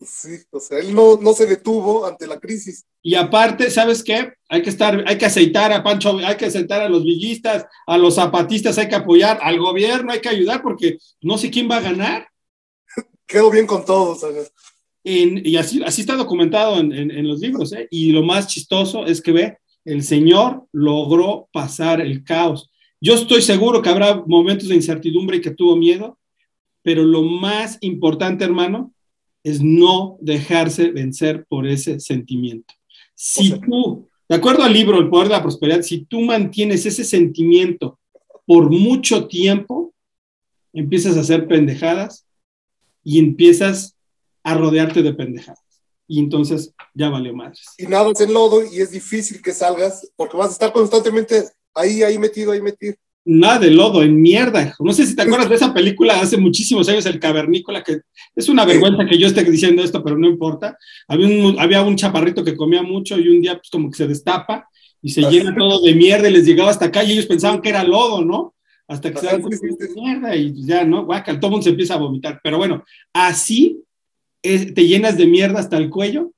Sí, o sea, él no, no se detuvo ante la crisis. Y aparte, ¿sabes qué? Hay que estar, hay que aceitar a Pancho, hay que aceitar a los villistas, a los zapatistas, hay que apoyar, al gobierno hay que ayudar, porque no sé quién va a ganar quedo bien con todos. y así, así está documentado en, los libros, ¿eh? Y lo más chistoso es que ve, el Señor logró pasar el caos. Yo estoy seguro que habrá momentos de incertidumbre y que tuvo miedo, pero lo más importante, hermano, es no dejarse vencer por ese sentimiento. Si tú, de acuerdo al libro El Poder de la Prosperidad, si tú mantienes ese sentimiento por mucho tiempo, empiezas a hacer pendejadas y empiezas a rodearte de pendejadas. Y entonces ya valió madres. Y nadas en lodo y es difícil que salgas porque vas a estar constantemente ahí, ahí metido, ahí metido. Nada de lodo, en mierda. No sé si te acuerdas de esa película hace muchísimos años, El Cavernícola, que es una vergüenza que yo esté diciendo esto, pero no importa. Había un, había un chaparrito que comía mucho y un día pues como que se destapa y se llena todo de mierda y les llegaba hasta acá y ellos pensaban que era lodo, ¿no? hasta que se dan mierda y ya, ¿no? Guacal, todo mundo se empieza a vomitar. Pero bueno, así te llenas de mierda hasta el cuello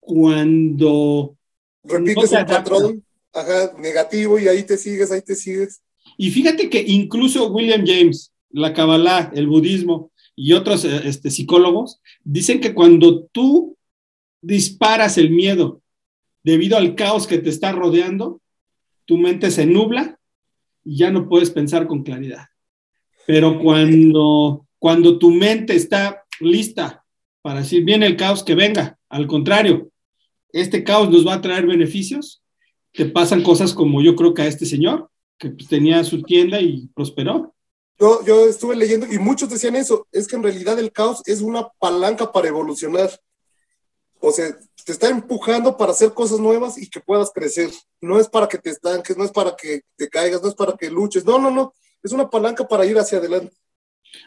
cuando... Repites el patrón ajá, negativo y ahí te sigues, ahí te sigues. Y fíjate que incluso William James, la Kabbalah, el budismo y otros eh, este, psicólogos dicen que cuando tú disparas el miedo debido al caos que te está rodeando, tu mente se nubla y ya no puedes pensar con claridad. Pero cuando, cuando tu mente está lista para decir, viene el caos, que venga, al contrario, este caos nos va a traer beneficios, te pasan cosas como yo creo que a este señor, que pues, tenía su tienda y prosperó. Yo, yo estuve leyendo y muchos decían eso, es que en realidad el caos es una palanca para evolucionar. O sea, te está empujando para hacer cosas nuevas y que puedas crecer. No es para que te estanques, no es para que te caigas, no es para que luches. No, no, no. es una palanca para ir hacia adelante.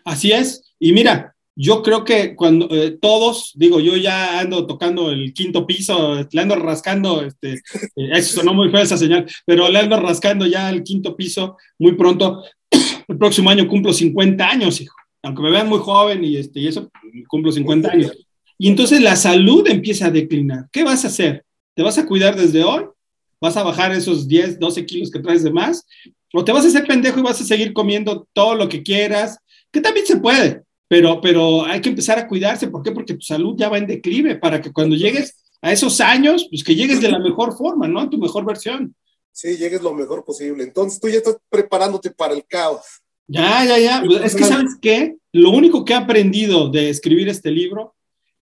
Así es. Y mira, yo creo que cuando eh, todos, digo, yo ya ando tocando el quinto piso, le ando rascando, este, eh, eso sonó muy feo esa señal, pero le ando rascando ya el quinto piso muy pronto. El próximo año cumplo 50 años, hijo. Aunque me vean muy joven y, este, y eso, cumplo 50 años. Y entonces la salud empieza a declinar. ¿Qué vas a hacer? ¿Te vas a cuidar desde hoy? ¿Vas a bajar esos 10, 12 kilos que traes de más? ¿O te vas a hacer pendejo y vas a seguir comiendo todo lo que quieras? Que también se puede, pero, pero hay que empezar a cuidarse. ¿Por qué? Porque tu salud ya va en declive para que cuando llegues a esos años, pues que llegues de la mejor forma, ¿no? En tu mejor versión. Sí, llegues lo mejor posible. Entonces tú ya estás preparándote para el caos. Ya, ya, ya. Es que, ¿sabes qué? Lo único que he aprendido de escribir este libro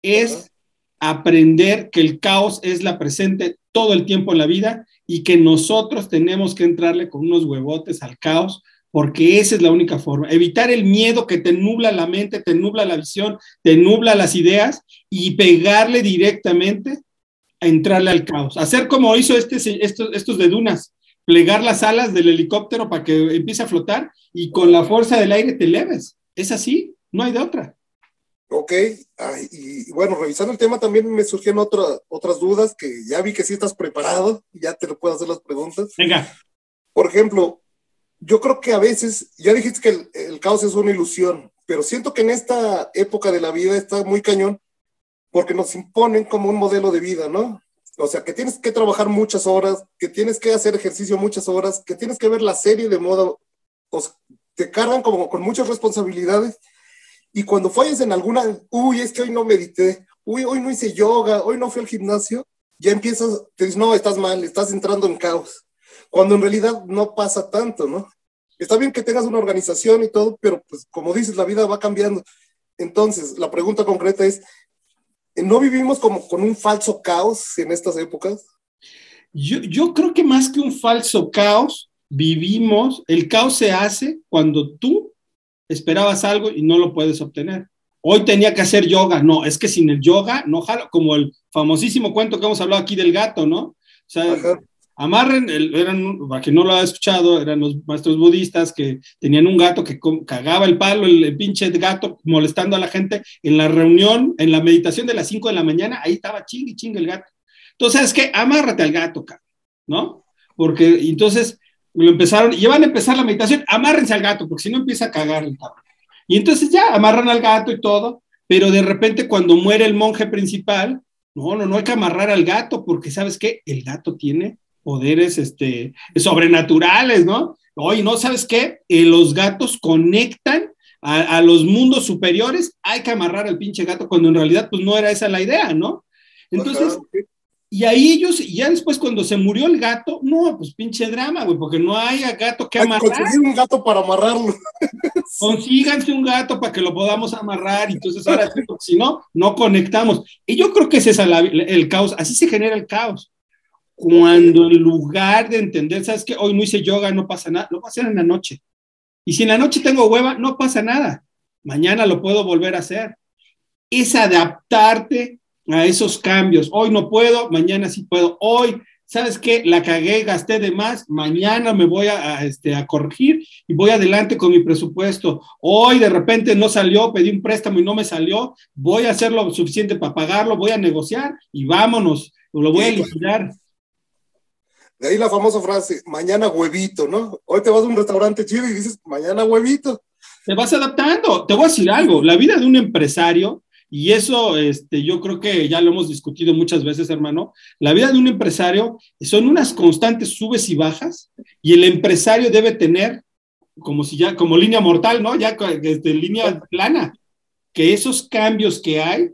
es aprender que el caos es la presente todo el tiempo en la vida y que nosotros tenemos que entrarle con unos huevotes al caos porque esa es la única forma. Evitar el miedo que te nubla la mente, te nubla la visión, te nubla las ideas y pegarle directamente a entrarle al caos. Hacer como hizo este, estos, estos de Dunas, plegar las alas del helicóptero para que empiece a flotar y con la fuerza del aire te eleves. Es así, no hay de otra. Ok, y bueno, revisando el tema también me surgieron otras dudas que ya vi que sí estás preparado, ya te lo puedo hacer las preguntas. Venga. Por ejemplo, yo creo que a veces, ya dijiste que el, caos es una ilusión, pero siento que en esta época de la vida está muy cañón porque nos imponen como un modelo de vida, ¿no? O sea, que tienes que trabajar muchas horas, que tienes que hacer ejercicio muchas horas, que tienes que ver la serie de modo, o te cargan como con muchas responsabilidades y cuando falles en alguna, uy, es que hoy no medité, uy, hoy no hice yoga, hoy no fui al gimnasio, ya empiezas, te dices, no, estás mal, estás entrando en caos cuando en realidad no pasa tanto, ¿no? Está bien que tengas una organización y todo, pero pues como dices, la vida va cambiando. Entonces, la pregunta concreta es, ¿no vivimos como con un falso caos en estas épocas? Yo, yo creo que más que un falso caos, vivimos, el caos se hace cuando tú esperabas algo y no lo puedes obtener. Hoy tenía que hacer yoga, no, es que sin el yoga, no jalo, como el famosísimo cuento que hemos hablado aquí del gato, ¿no? O sea, amarren, eran, para quien no lo ha escuchado, eran los maestros budistas que tenían un gato que cagaba el palo, el, pinche gato molestando a la gente en la reunión, en la meditación de las 5 de la mañana, ahí estaba chingue, chingue el gato. Entonces, ¿sabes qué? Amárrate al gato, ¿no? Porque entonces lo empezaron, y van a empezar la meditación, amárrense al gato, porque si no empieza a cagar el cabrón. Y entonces ya amarran al gato y todo, pero de repente cuando muere el monje principal, no, no, no hay que amarrar al gato, porque ¿sabes qué? El gato tiene poderes este, sobrenaturales, ¿no? Oye, ¿no sabes qué? Eh, los gatos conectan a, los mundos superiores, hay que amarrar al pinche gato, cuando en realidad pues no era esa la idea, ¿no? Entonces, y ahí ellos, ya después cuando se murió el gato, no, pues pinche drama, güey, porque no hay gato que amarrar. Conseguir un gato para amarrarlo. Consíganse un gato para que lo podamos amarrar, y entonces ahora, si no, no conectamos. Y yo creo que ese es el caos, así se genera el caos cuando en lugar de entender, sabes que hoy no hice yoga, no pasa nada, lo voy a hacer en la noche. Y si en la noche tengo hueva, no pasa nada. Mañana lo puedo volver a hacer. Es adaptarte a esos cambios. Hoy no puedo, mañana sí puedo. Hoy, ¿sabes qué? La cagué, gasté de más, mañana me voy a, este, a corregir y voy adelante con mi presupuesto. Hoy de repente no salió, pedí un préstamo y no me salió, voy a hacer lo suficiente para pagarlo, voy a negociar y vámonos, lo voy a liquidar. De ahí la famosa frase, mañana huevito, ¿no? Hoy te vas a un restaurante chido y dices, mañana huevito. Te vas adaptando. Te voy a decir algo, la vida de un empresario, y eso este, yo creo que ya lo hemos discutido muchas veces, hermano, la vida de un empresario son unas constantes subes y bajas, y el empresario debe tener como si ya, como línea mortal, ¿no? Ya desde línea plana, que esos cambios que hay,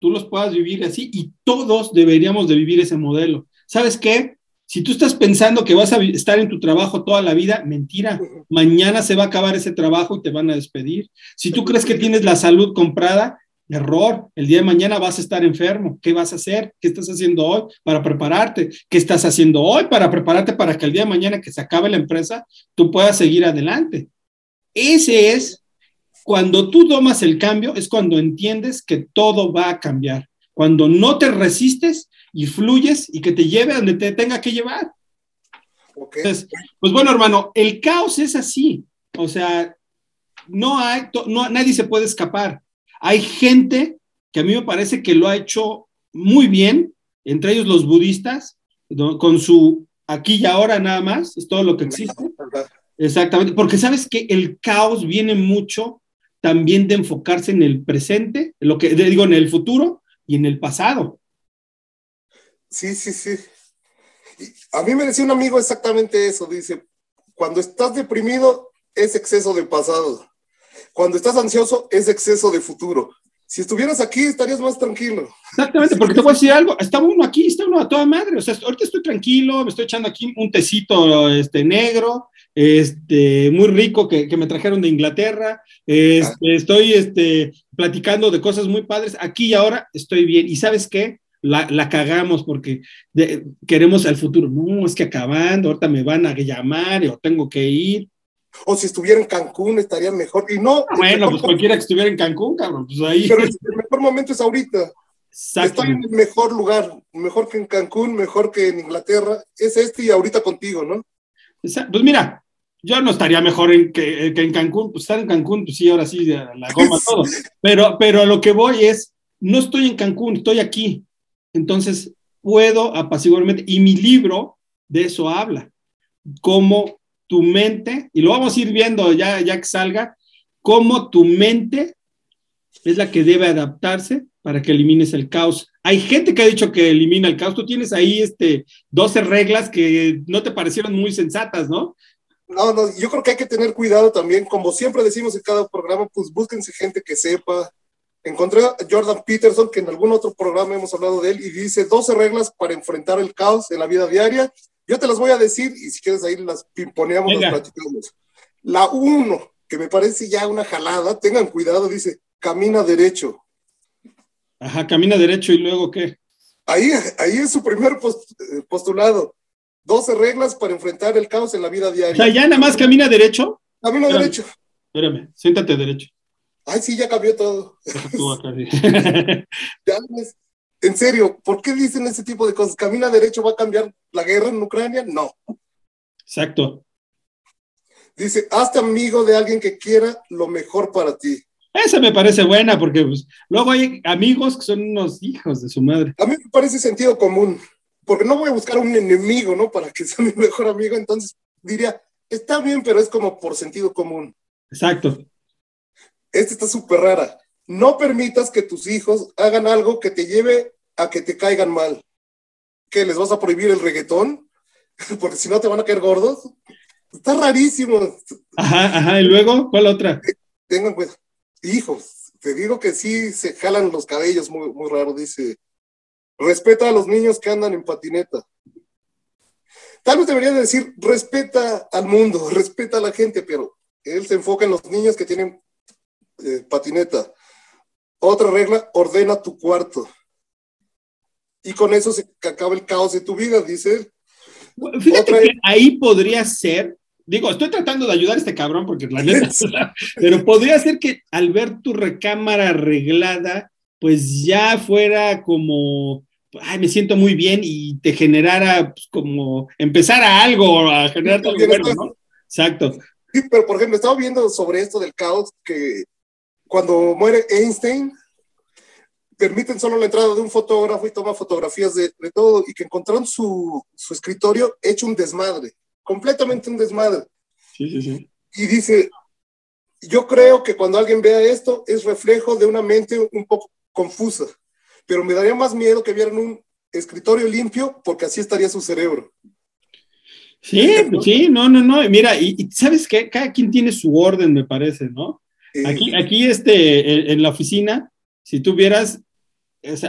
tú los puedas vivir así, y todos deberíamos de vivir ese modelo. ¿Sabes qué? Si tú estás pensando que vas a estar en tu trabajo toda la vida, mentira. Mañana se va a acabar ese trabajo y te van a despedir. Si tú crees que tienes la salud comprada, error. El día de mañana vas a estar enfermo. ¿Qué vas a hacer? ¿Qué estás haciendo hoy para prepararte? ¿Qué estás haciendo hoy para prepararte para que el día de mañana que se acabe la empresa, tú puedas seguir adelante? Ese es cuando tú tomas el cambio, es cuando entiendes que todo va a cambiar. Cuando no te resistes y fluyes y que te lleve a donde te tenga que llevar. pues bueno, hermano, el caos es así. O sea, no hay, no, nadie se puede escapar. Hay gente que a mí me parece que lo ha hecho muy bien, entre ellos los budistas, con su aquí y ahora nada más, es todo lo que existe. Exactamente, porque sabes que el caos viene mucho también de enfocarse en el presente, lo que digo, en el futuro y en el pasado. Sí, sí, sí. A mí me decía un amigo exactamente eso, dice, cuando estás deprimido es exceso de pasado, cuando estás ansioso es exceso de futuro. Si estuvieras aquí estarías más tranquilo. Exactamente, porque te voy a decir algo, está uno aquí, está uno a toda madre, o sea, ahorita estoy tranquilo, me estoy echando aquí un tecito este, negro, este, muy rico que, me trajeron de Inglaterra, este, estoy este, platicando de cosas muy padres, aquí y ahora estoy bien, y ¿sabes qué? La, cagamos porque queremos al futuro. No, es que acabando, ahorita me van a llamar o tengo que ir. O si estuviera en Cancún estaría mejor. Y no. Ah, bueno, pues cualquiera que estuviera en Cancún, cabrón, pues ahí. Pero el, mejor momento es ahorita. Está en el mejor lugar, mejor que en Cancún, mejor que en Inglaterra. Es este y ahorita contigo, ¿no? Pues mira, yo no estaría mejor en, que, en Cancún, pues estar en Cancún, pues sí, ahora sí, la goma todo. Pero, pero a lo que voy es, no estoy en Cancún, estoy aquí. Entonces, puedo apaciguarmente, y mi libro de eso habla, cómo tu mente, y lo vamos a ir viendo ya, ya que salga, cómo tu mente es la que debe adaptarse para que elimines el caos. Hay gente que ha dicho que elimina el caos. Tú tienes ahí este 12 reglas que no te parecieron muy sensatas, ¿no? No, no, yo creo que hay que tener cuidado también, como siempre decimos en cada programa, pues búsquense gente que sepa, Encontré a Jordan Peterson, que en algún otro programa hemos hablado de él, y dice 12 reglas para enfrentar el caos en la vida diaria. Yo te las voy a decir y si quieres ahí las pimponeamos, las platicamos. La uno, que me parece ya una jalada, tengan cuidado, dice, camina derecho. Ajá, camina derecho y luego qué. Ahí, ahí es su primer eh, postulado. 12 reglas para enfrentar el caos en la vida diaria. O sea, ya nada más camina derecho. Camina derecho. Espérame, siéntate derecho. Ay, sí, ya cambió todo. en serio, ¿por qué dicen ese tipo de cosas? ¿Camina derecho va a cambiar la guerra en Ucrania? No. Exacto. Dice, hazte amigo de alguien que quiera lo mejor para ti. Esa me parece buena porque pues, luego hay amigos que son unos hijos de su madre. A mí me parece sentido común, porque no voy a buscar un enemigo, ¿no? Para que sea mi mejor amigo, entonces diría, está bien, pero es como por sentido común. Exacto esta está súper rara. No permitas que tus hijos hagan algo que te lleve a que te caigan mal. ¿Qué? ¿Les vas a prohibir el reggaetón? Porque si no te van a caer gordos. Está rarísimo. Ajá, ajá. ¿Y luego? ¿Cuál otra? Tengan cuidado. Hijos, te digo que sí se jalan los cabellos muy, muy raro. Dice, respeta a los niños que andan en patineta. Tal vez debería decir, respeta al mundo, respeta a la gente, pero él se enfoca en los niños que tienen eh, patineta. Otra regla, ordena tu cuarto. Y con eso se acaba el caos de tu vida, dice Fíjate ahí podría ser, digo, estoy tratando de ayudar a este cabrón porque la neta, pero podría ser que al ver tu recámara arreglada, pues ya fuera como, ay, me siento muy bien y te generara pues, como empezar a algo, a generar algo bueno, ¿no? Exacto. Sí, pero por ejemplo, estaba viendo sobre esto del caos que cuando muere Einstein, permiten solo la entrada de un fotógrafo y toma fotografías de, todo, y que encontraron su, escritorio hecho un desmadre, completamente un desmadre. Sí, sí, sí. Y dice, yo creo que cuando alguien vea esto es reflejo de una mente un poco confusa, pero me daría más miedo que vieran un escritorio limpio porque así estaría su cerebro. Sí, pues sí, no, no, no. Mira, y, y, sabes que cada quien tiene su orden, me parece, ¿no? Aquí, aquí este, en la oficina, si tuvieras,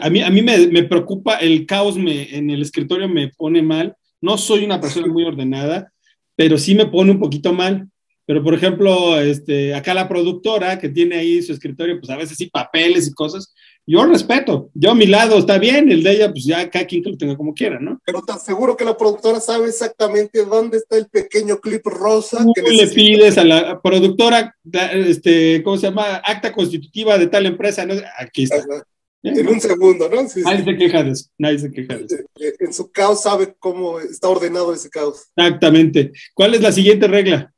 a mí, a mí me, preocupa el caos me, en el escritorio, me pone mal. No soy una persona muy ordenada, pero sí me pone un poquito mal. Pero, por ejemplo, este, acá la productora que tiene ahí su escritorio, pues a veces sí papeles y cosas, yo respeto, yo a mi lado está bien, el de ella, pues ya cada quien que lo tenga como quiera, ¿no? Pero te aseguro que la productora sabe exactamente dónde está el pequeño clip rosa. Tú le pides a la productora, este, ¿cómo se llama? Acta constitutiva de tal empresa, ¿no? Aquí está. En un segundo, ¿no? nadie se queja de eso, nadie se queja de eso. Eh, en su caos sabe cómo está ordenado ese caos. Exactamente. ¿Cuál es la siguiente regla?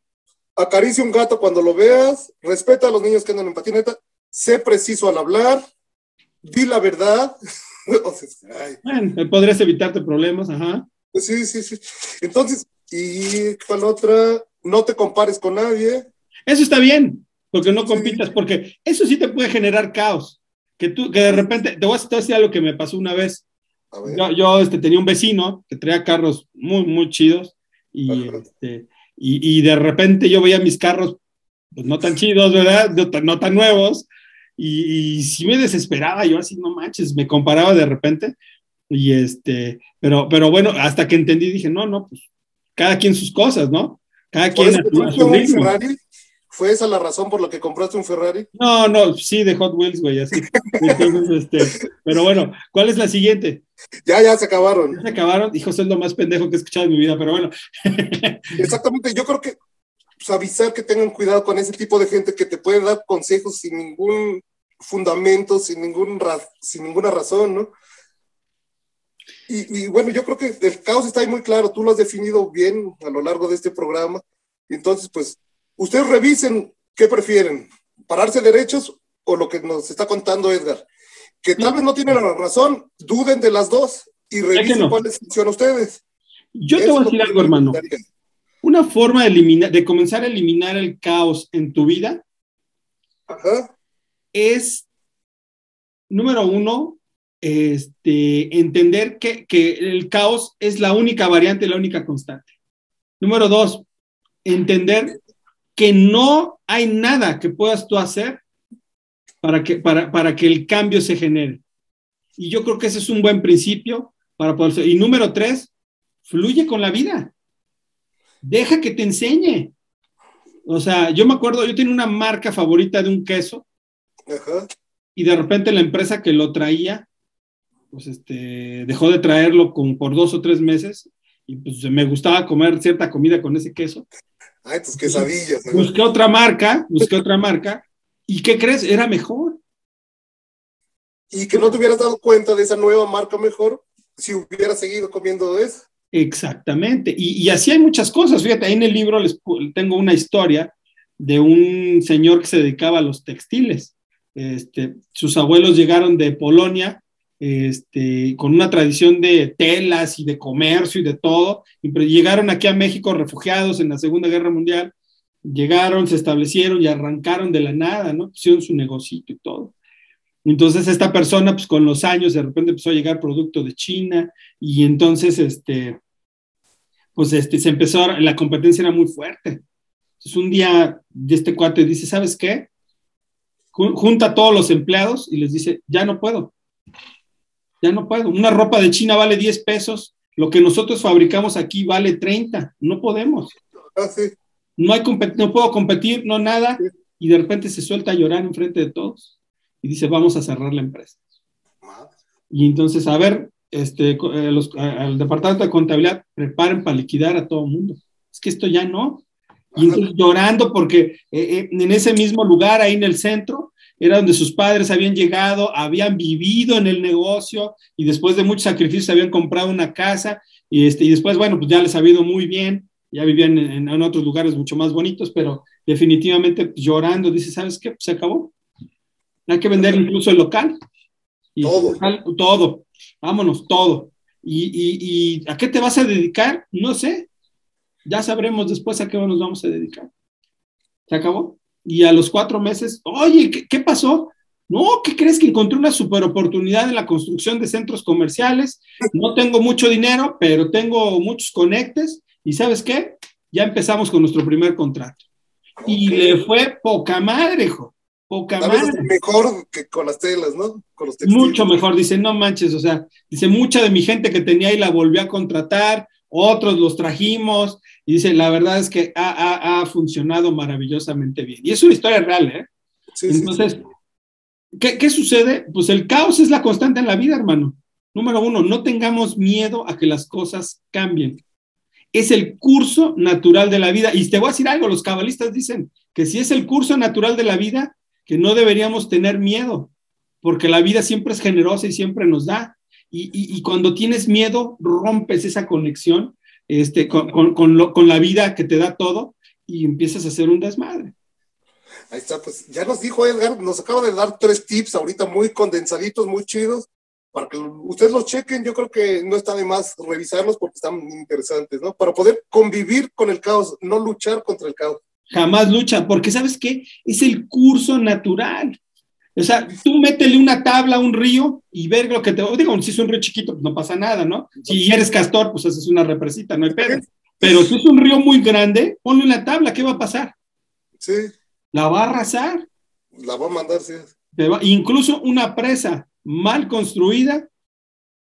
acaricia un gato cuando lo veas, respeta a los niños que andan en patineta, sé preciso al hablar, di la verdad. bueno, podrías evitarte problemas, ajá. Sí, sí, sí. Entonces, y la otra, no te compares con nadie. Eso está bien, porque no compitas, porque eso sí te puede generar caos. Que tú, que de repente, te voy a decir algo que me pasó una vez. Yo, yo este, tenía un vecino que traía carros muy, muy chidos y, este, y, y, de repente yo veía mis carros, pues no tan chidos, ¿verdad? No, tan nuevos. Y, y sí me desesperaba, yo así, no manches, me comparaba de repente. Y este, pero, pero bueno, hasta que entendí, dije, no, no, pues cada quien sus cosas, ¿no? Cada quien a su, ritmo. Ferrari? ¿Fue esa la razón por la que compraste un Ferrari? No, no, sí, de Hot Wheels, güey, así. Entonces, este, pero bueno, ¿cuál es la siguiente? Ya, ya se acabaron. Ya se acabaron, José es lo más pendejo que he escuchado en mi vida, pero bueno. Exactamente, yo creo que pues, avisar que tengan cuidado con ese tipo de gente que te puede dar consejos sin ningún fundamento, sin, ningún sin ninguna razón, ¿no? Y, bueno, yo creo que el caos está ahí muy claro, tú lo has definido bien a lo largo de este programa. Entonces, pues, ustedes revisen qué prefieren, pararse derechos o lo que nos está contando Edgar. Que tal vez no tienen la razón, duden de las dos y revisen cuál les funciona a ustedes. Yo te voy a decir algo, hermano. Una forma de, eliminar, de comenzar a eliminar el caos en tu vida es, número uno, este, entender que, el caos es la única variante, la única constante. Número dos, entender que no hay nada que puedas tú hacer para que, para, para que el cambio se genere. Y yo creo que ese es un buen principio para poder ser. Y número tres, fluye con la vida. Deja que te enseñe. O sea, yo me acuerdo, yo tenía una marca favorita de un queso. Y de repente la empresa que lo traía pues este, dejó de traerlo con, por dos o tres meses y pues me gustaba comer cierta comida con ese queso. Ay, tus quesadillas. Busqué otra marca, busqué otra marca y ¿qué crees? Era mejor. Y que no te hubieras dado cuenta de esa nueva marca mejor si hubieras seguido comiendo de eso. Exactamente. Y, y así hay muchas cosas. Fíjate, ahí en el libro les tengo una historia de un señor que se dedicaba a los textiles. Este, sus abuelos llegaron de Polonia este, con una tradición de telas y de comercio y de todo, y llegaron aquí a México refugiados en la Segunda Guerra Mundial, llegaron, se establecieron y arrancaron de la nada, ¿no? Hicieron su negocito y todo. Entonces esta persona, pues con los años, de repente empezó a llegar producto de China y entonces, este, pues este, se empezó, la competencia era muy fuerte. Entonces un día este cuate dice, ¿sabes qué? Junta a todos los empleados y les dice, ya no puedo, ya no puedo. Una ropa de China vale 10 pesos, lo que nosotros fabricamos aquí vale 30, no podemos. Ah, no, hay no puedo competir, no nada, y de repente se suelta a llorar en frente de todos y dice, vamos a cerrar la empresa. Y entonces, a ver, este, eh, los, al departamento de contabilidad, preparen para liquidar a todo el mundo. Es que esto ya no. Y entonces llorando porque eh, eh, en ese mismo lugar, ahí en el centro, era donde sus padres habían llegado, habían vivido en el negocio y después de muchos sacrificios habían comprado una casa y, este, y después, bueno, pues ya les ha ido muy bien, ya vivían en, otros lugares mucho más bonitos, pero definitivamente pues, llorando, dice, ¿sabes qué? Pues se acabó. Hay que vender incluso el local. Y todo. todo. Vámonos, todo. Y, y, ¿Y a qué te vas a dedicar? No sé. Ya sabremos después a qué nos vamos a dedicar. ¿Se acabó? Y a los cuatro meses, oye, ¿qué, pasó? No, ¿qué crees que encontré una super oportunidad en la construcción de centros comerciales? No tengo mucho dinero, pero tengo muchos conectes y ¿sabes qué? Ya empezamos con nuestro primer contrato. Y le fue poca madre, hijo. Poca madre. Mejor que con las telas, ¿no? Con los mucho mejor, dice, no manches, o sea, dice, mucha de mi gente que tenía ahí la volvió a contratar, otros los trajimos, y dice, la verdad es que ha, funcionado maravillosamente bien. Y es una historia real, ¿eh? Entonces, ¿qué, sucede? Pues el caos es la constante en la vida, hermano. Número uno, no tengamos miedo a que las cosas cambien. Es el curso natural de la vida. Y te voy a decir algo, los cabalistas dicen que si es el curso natural de la vida, que no deberíamos tener miedo, porque la vida siempre es generosa y siempre nos da. Y cuando tienes miedo, rompes esa conexión este, con, con, la vida que te da todo y empiezas a hacer un desmadre. Ahí está, pues ya nos dijo Edgar, nos acaba de dar tres tips ahorita muy condensaditos, muy chidos, para que ustedes los chequen. Yo creo que no está de más revisarlos porque están interesantes, ¿no? Para poder convivir con el caos, no luchar contra el caos. Jamás lucha, porque ¿sabes qué? Es el curso natural. O sea, tú métele una tabla a un río y ver lo que te... Digo, si es un río chiquito, pues no pasa nada, ¿no? Si eres castor, pues haces una represita, no hay pedo. Pero si es un río muy grande, ponle una tabla, ¿qué va a pasar? Sí. La va a arrasar. La va a mandar, sí. incluso una presa mal construida,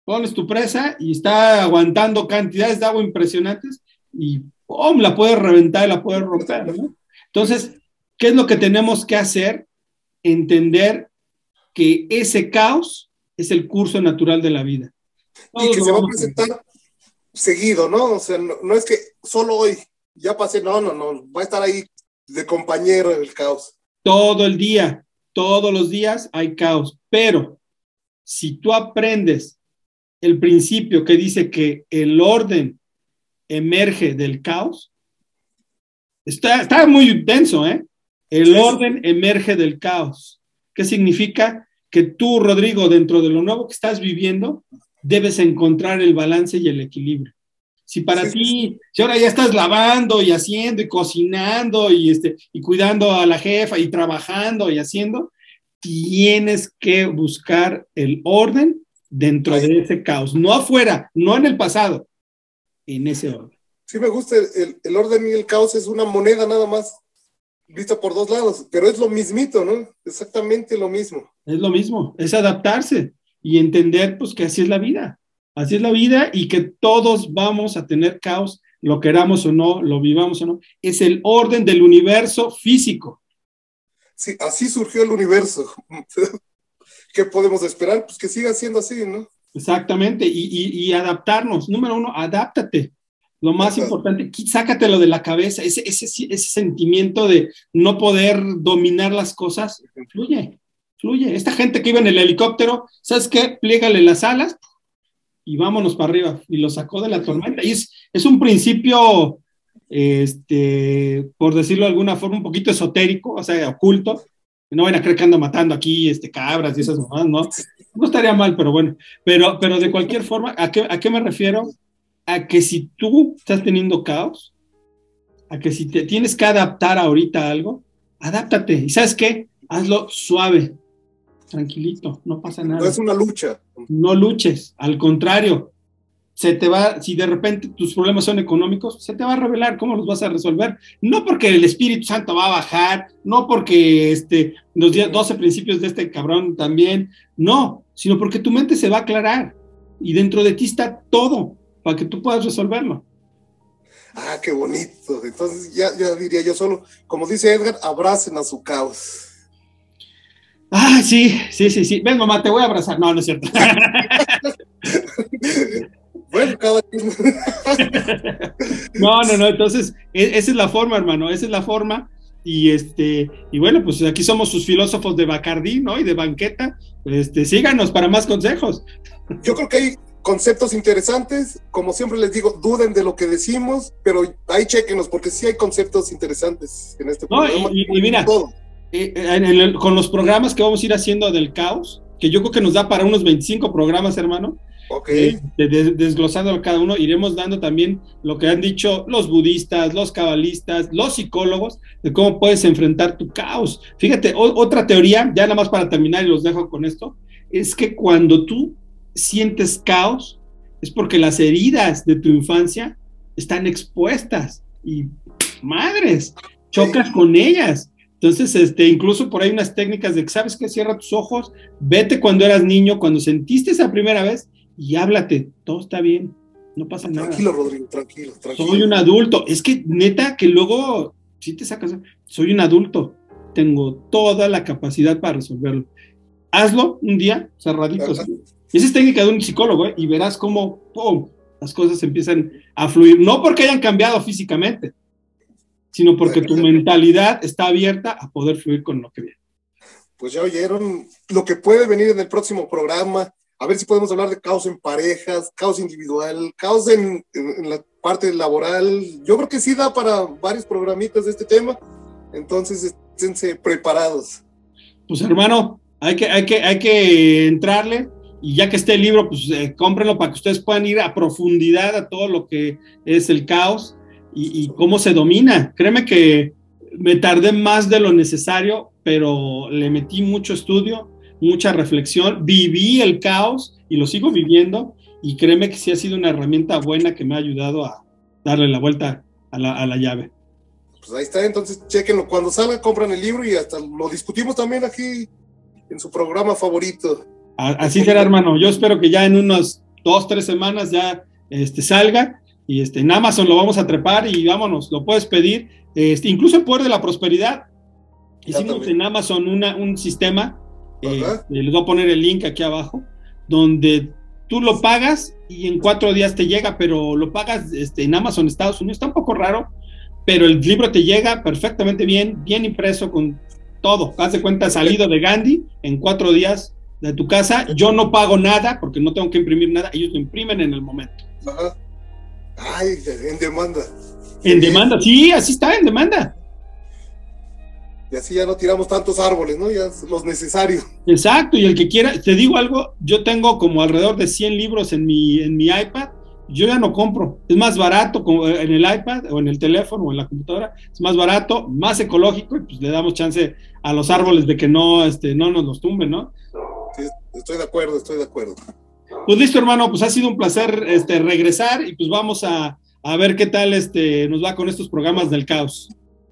pones tu presa y está aguantando cantidades de agua impresionantes y ¡pum! la puedes reventar, la puedes romper, ¿no? Entonces, ¿qué es lo que tenemos que hacer? Entender que ese caos es el curso natural de la vida. y que se va a presentar seguido, ¿no? O sea, no, es que solo hoy, ya pasé, no, no, no, va a estar ahí de compañero en el caos. Todo el día, todos los días hay caos, pero si tú aprendes el principio que dice que el orden emerge del caos, está, está muy denso, ¿eh? El orden emerge del caos. ¿Qué significa? Que tú, Rodrigo, dentro de lo nuevo que estás viviendo, debes encontrar el balance y el equilibrio. Si para ti, si ahora ya estás lavando y haciendo y cocinando y, este, y cuidando a la jefa y trabajando y haciendo, tienes que buscar el orden dentro de ese caos, no afuera, no en el pasado, en ese orden. Sí, me gusta el, el orden y el caos es una moneda nada más vista por dos lados, pero es lo mismito, ¿no? Exactamente lo mismo. Es lo mismo, es adaptarse y entender pues que así es la vida, así es la vida y que todos vamos a tener caos, lo queramos o no, lo vivamos o no, es el orden del universo físico. Sí, así surgió el universo. ¿Qué podemos esperar? Pues que siga siendo así, ¿no? Exactamente, y, adaptarnos. Número uno, adáptate. Lo más importante, sácatelo de la cabeza, ese, ese, ese sentimiento de no poder dominar las cosas, fluye fluye. Esta gente que iba en el helicóptero, ¿sabes qué? Pliégale las alas y vámonos para arriba. Y lo sacó de la tormenta. Y es, es un principio, este, por decirlo de alguna forma, un poquito esotérico, o sea, oculto. No van a creer que ando matando aquí este, cabras y esas cosas, ¿no? No estaría mal, pero bueno. Pero, pero de cualquier forma, ¿a qué, ¿a qué me refiero? A que si tú estás teniendo caos, a que si te tienes que adaptar ahorita a algo, adáptate. ¿Y sabes qué? Hazlo suave, tranquilito, no pasa nada. No es una lucha. No luches, al contrario, se te va, si de repente tus problemas son económicos, se te va a revelar cómo los vas a resolver. No porque el Espíritu Santo va a bajar, no porque este, los 12 principios de este cabrón también, no, sino porque tu mente se va a aclarar y dentro de ti está todo para que tú puedas resolverlo. Ah, qué bonito. Entonces ya, ya diría yo solo, como dice Edgar, abracen a su caos. Ah, sí, sí, sí, sí. Ven, mamá, te voy a abrazar. No, no es cierto. bueno, cada No, no, no. Entonces, e, esa es la forma, hermano. Esa es la forma. Y este, y bueno, pues aquí somos sus filósofos de Bacardí, ¿no? Y de banqueta. Este, síganos para más consejos. Yo creo que hay conceptos interesantes. Como siempre les digo, duden de lo que decimos, pero ahí chequenos, porque sí hay conceptos interesantes en este programa. y, mira, todo eh, con los programas que vamos a ir haciendo del caos, que yo creo que nos da para unos 25 programas, hermano. Ok. Eh, desglosando cada uno, iremos dando también lo que han dicho los budistas, los cabalistas, los psicólogos, de cómo puedes enfrentar tu caos. Fíjate, otra teoría, ya nada más para terminar y los dejo con esto, es que cuando tú sientes caos, es porque las heridas de tu infancia están expuestas y madres, chocas con ellas. Entonces, este, incluso por ahí unas técnicas de, ¿sabes qué? Cierra tus ojos, vete cuando eras niño, cuando sentiste esa primera vez y háblate, todo está bien, no pasa nada. Tranquilo, Rodrigo, tranquilo, tranquilo. Soy un adulto, es que neta que luego, si te sacas, soy un adulto, tengo toda la capacidad para resolverlo. Hazlo un día, cerradito. Esa es técnica de un psicólogo, ¿eh? y verás cómo, ¡pum!, las cosas empiezan a fluir, no porque hayan cambiado físicamente, sino porque tu mentalidad está abierta a poder fluir con lo que viene. Pues ya oyeron lo que puede venir en el próximo programa. A ver si podemos hablar de caos en parejas, caos individual, caos en, parte laboral. Yo creo que sí da para varios programitas de este tema, entonces esténse preparados. Pues hermano, hay que, hay que, hay que entrarle y ya que esté el libro, pues eh, cómprenlo para que ustedes puedan ir a profundidad a todo lo que es el caos y, y cómo se domina. Créeme que me tardé más de lo necesario, pero le metí mucho estudio, mucha reflexión, viví el caos y lo sigo viviendo y créeme que sí ha sido una herramienta buena que me ha ayudado a darle la vuelta a la, a la llave. Pues ahí está, entonces chequenlo. Cuando salga, compran el libro y hasta lo discutimos también aquí en su programa favorito. Así será, hermano. Yo espero que ya en unas dos, tres semanas ya este, salga y este, en Amazon lo vamos a trepar y vámonos, lo puedes pedir. Este, incluso el Poder de la Prosperidad. Hicimos en Amazon una, un sistema, eh, les voy a poner el link aquí abajo, donde tú lo pagas y en cuatro días te llega, pero lo pagas este, en Amazon Estados Unidos. Está un poco raro, pero el libro te llega perfectamente bien, bien impreso con todo. Haz de cuenta, salido de Gandhi en cuatro días de tu casa. Yo no pago nada porque no tengo que imprimir nada. Ellos lo imprimen en el momento. Ajá. Ay, en demanda. En demanda, sí, así está, en demanda. Y así ya no tiramos tantos árboles, ¿no? Ya los necesarios. Exacto, y el que quiera, te digo algo, yo tengo como alrededor de 100 libros en mi, en mi iPad, yo ya no compro, es más barato en el iPad o en el teléfono o en la computadora, es más barato, más ecológico y pues le damos chance a los árboles de que no, este, no nos los tumben, ¿no? Estoy de acuerdo, estoy de acuerdo. Pues listo, hermano, pues ha sido un placer este, regresar y pues vamos a, a ver qué tal este, nos va con estos programas del caos.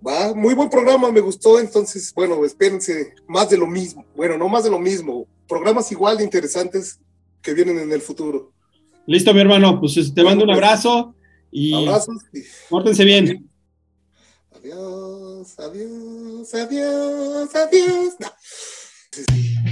Va, muy buen programa, me gustó, entonces, bueno, espérense más de lo mismo, bueno, no más de lo mismo, programas igual de interesantes que vienen en el futuro. Listo, mi hermano, pues te bueno, mando un pues, abrazo y abrazos. Pórtense bien. Adiós, adiós, adiós, adiós. No.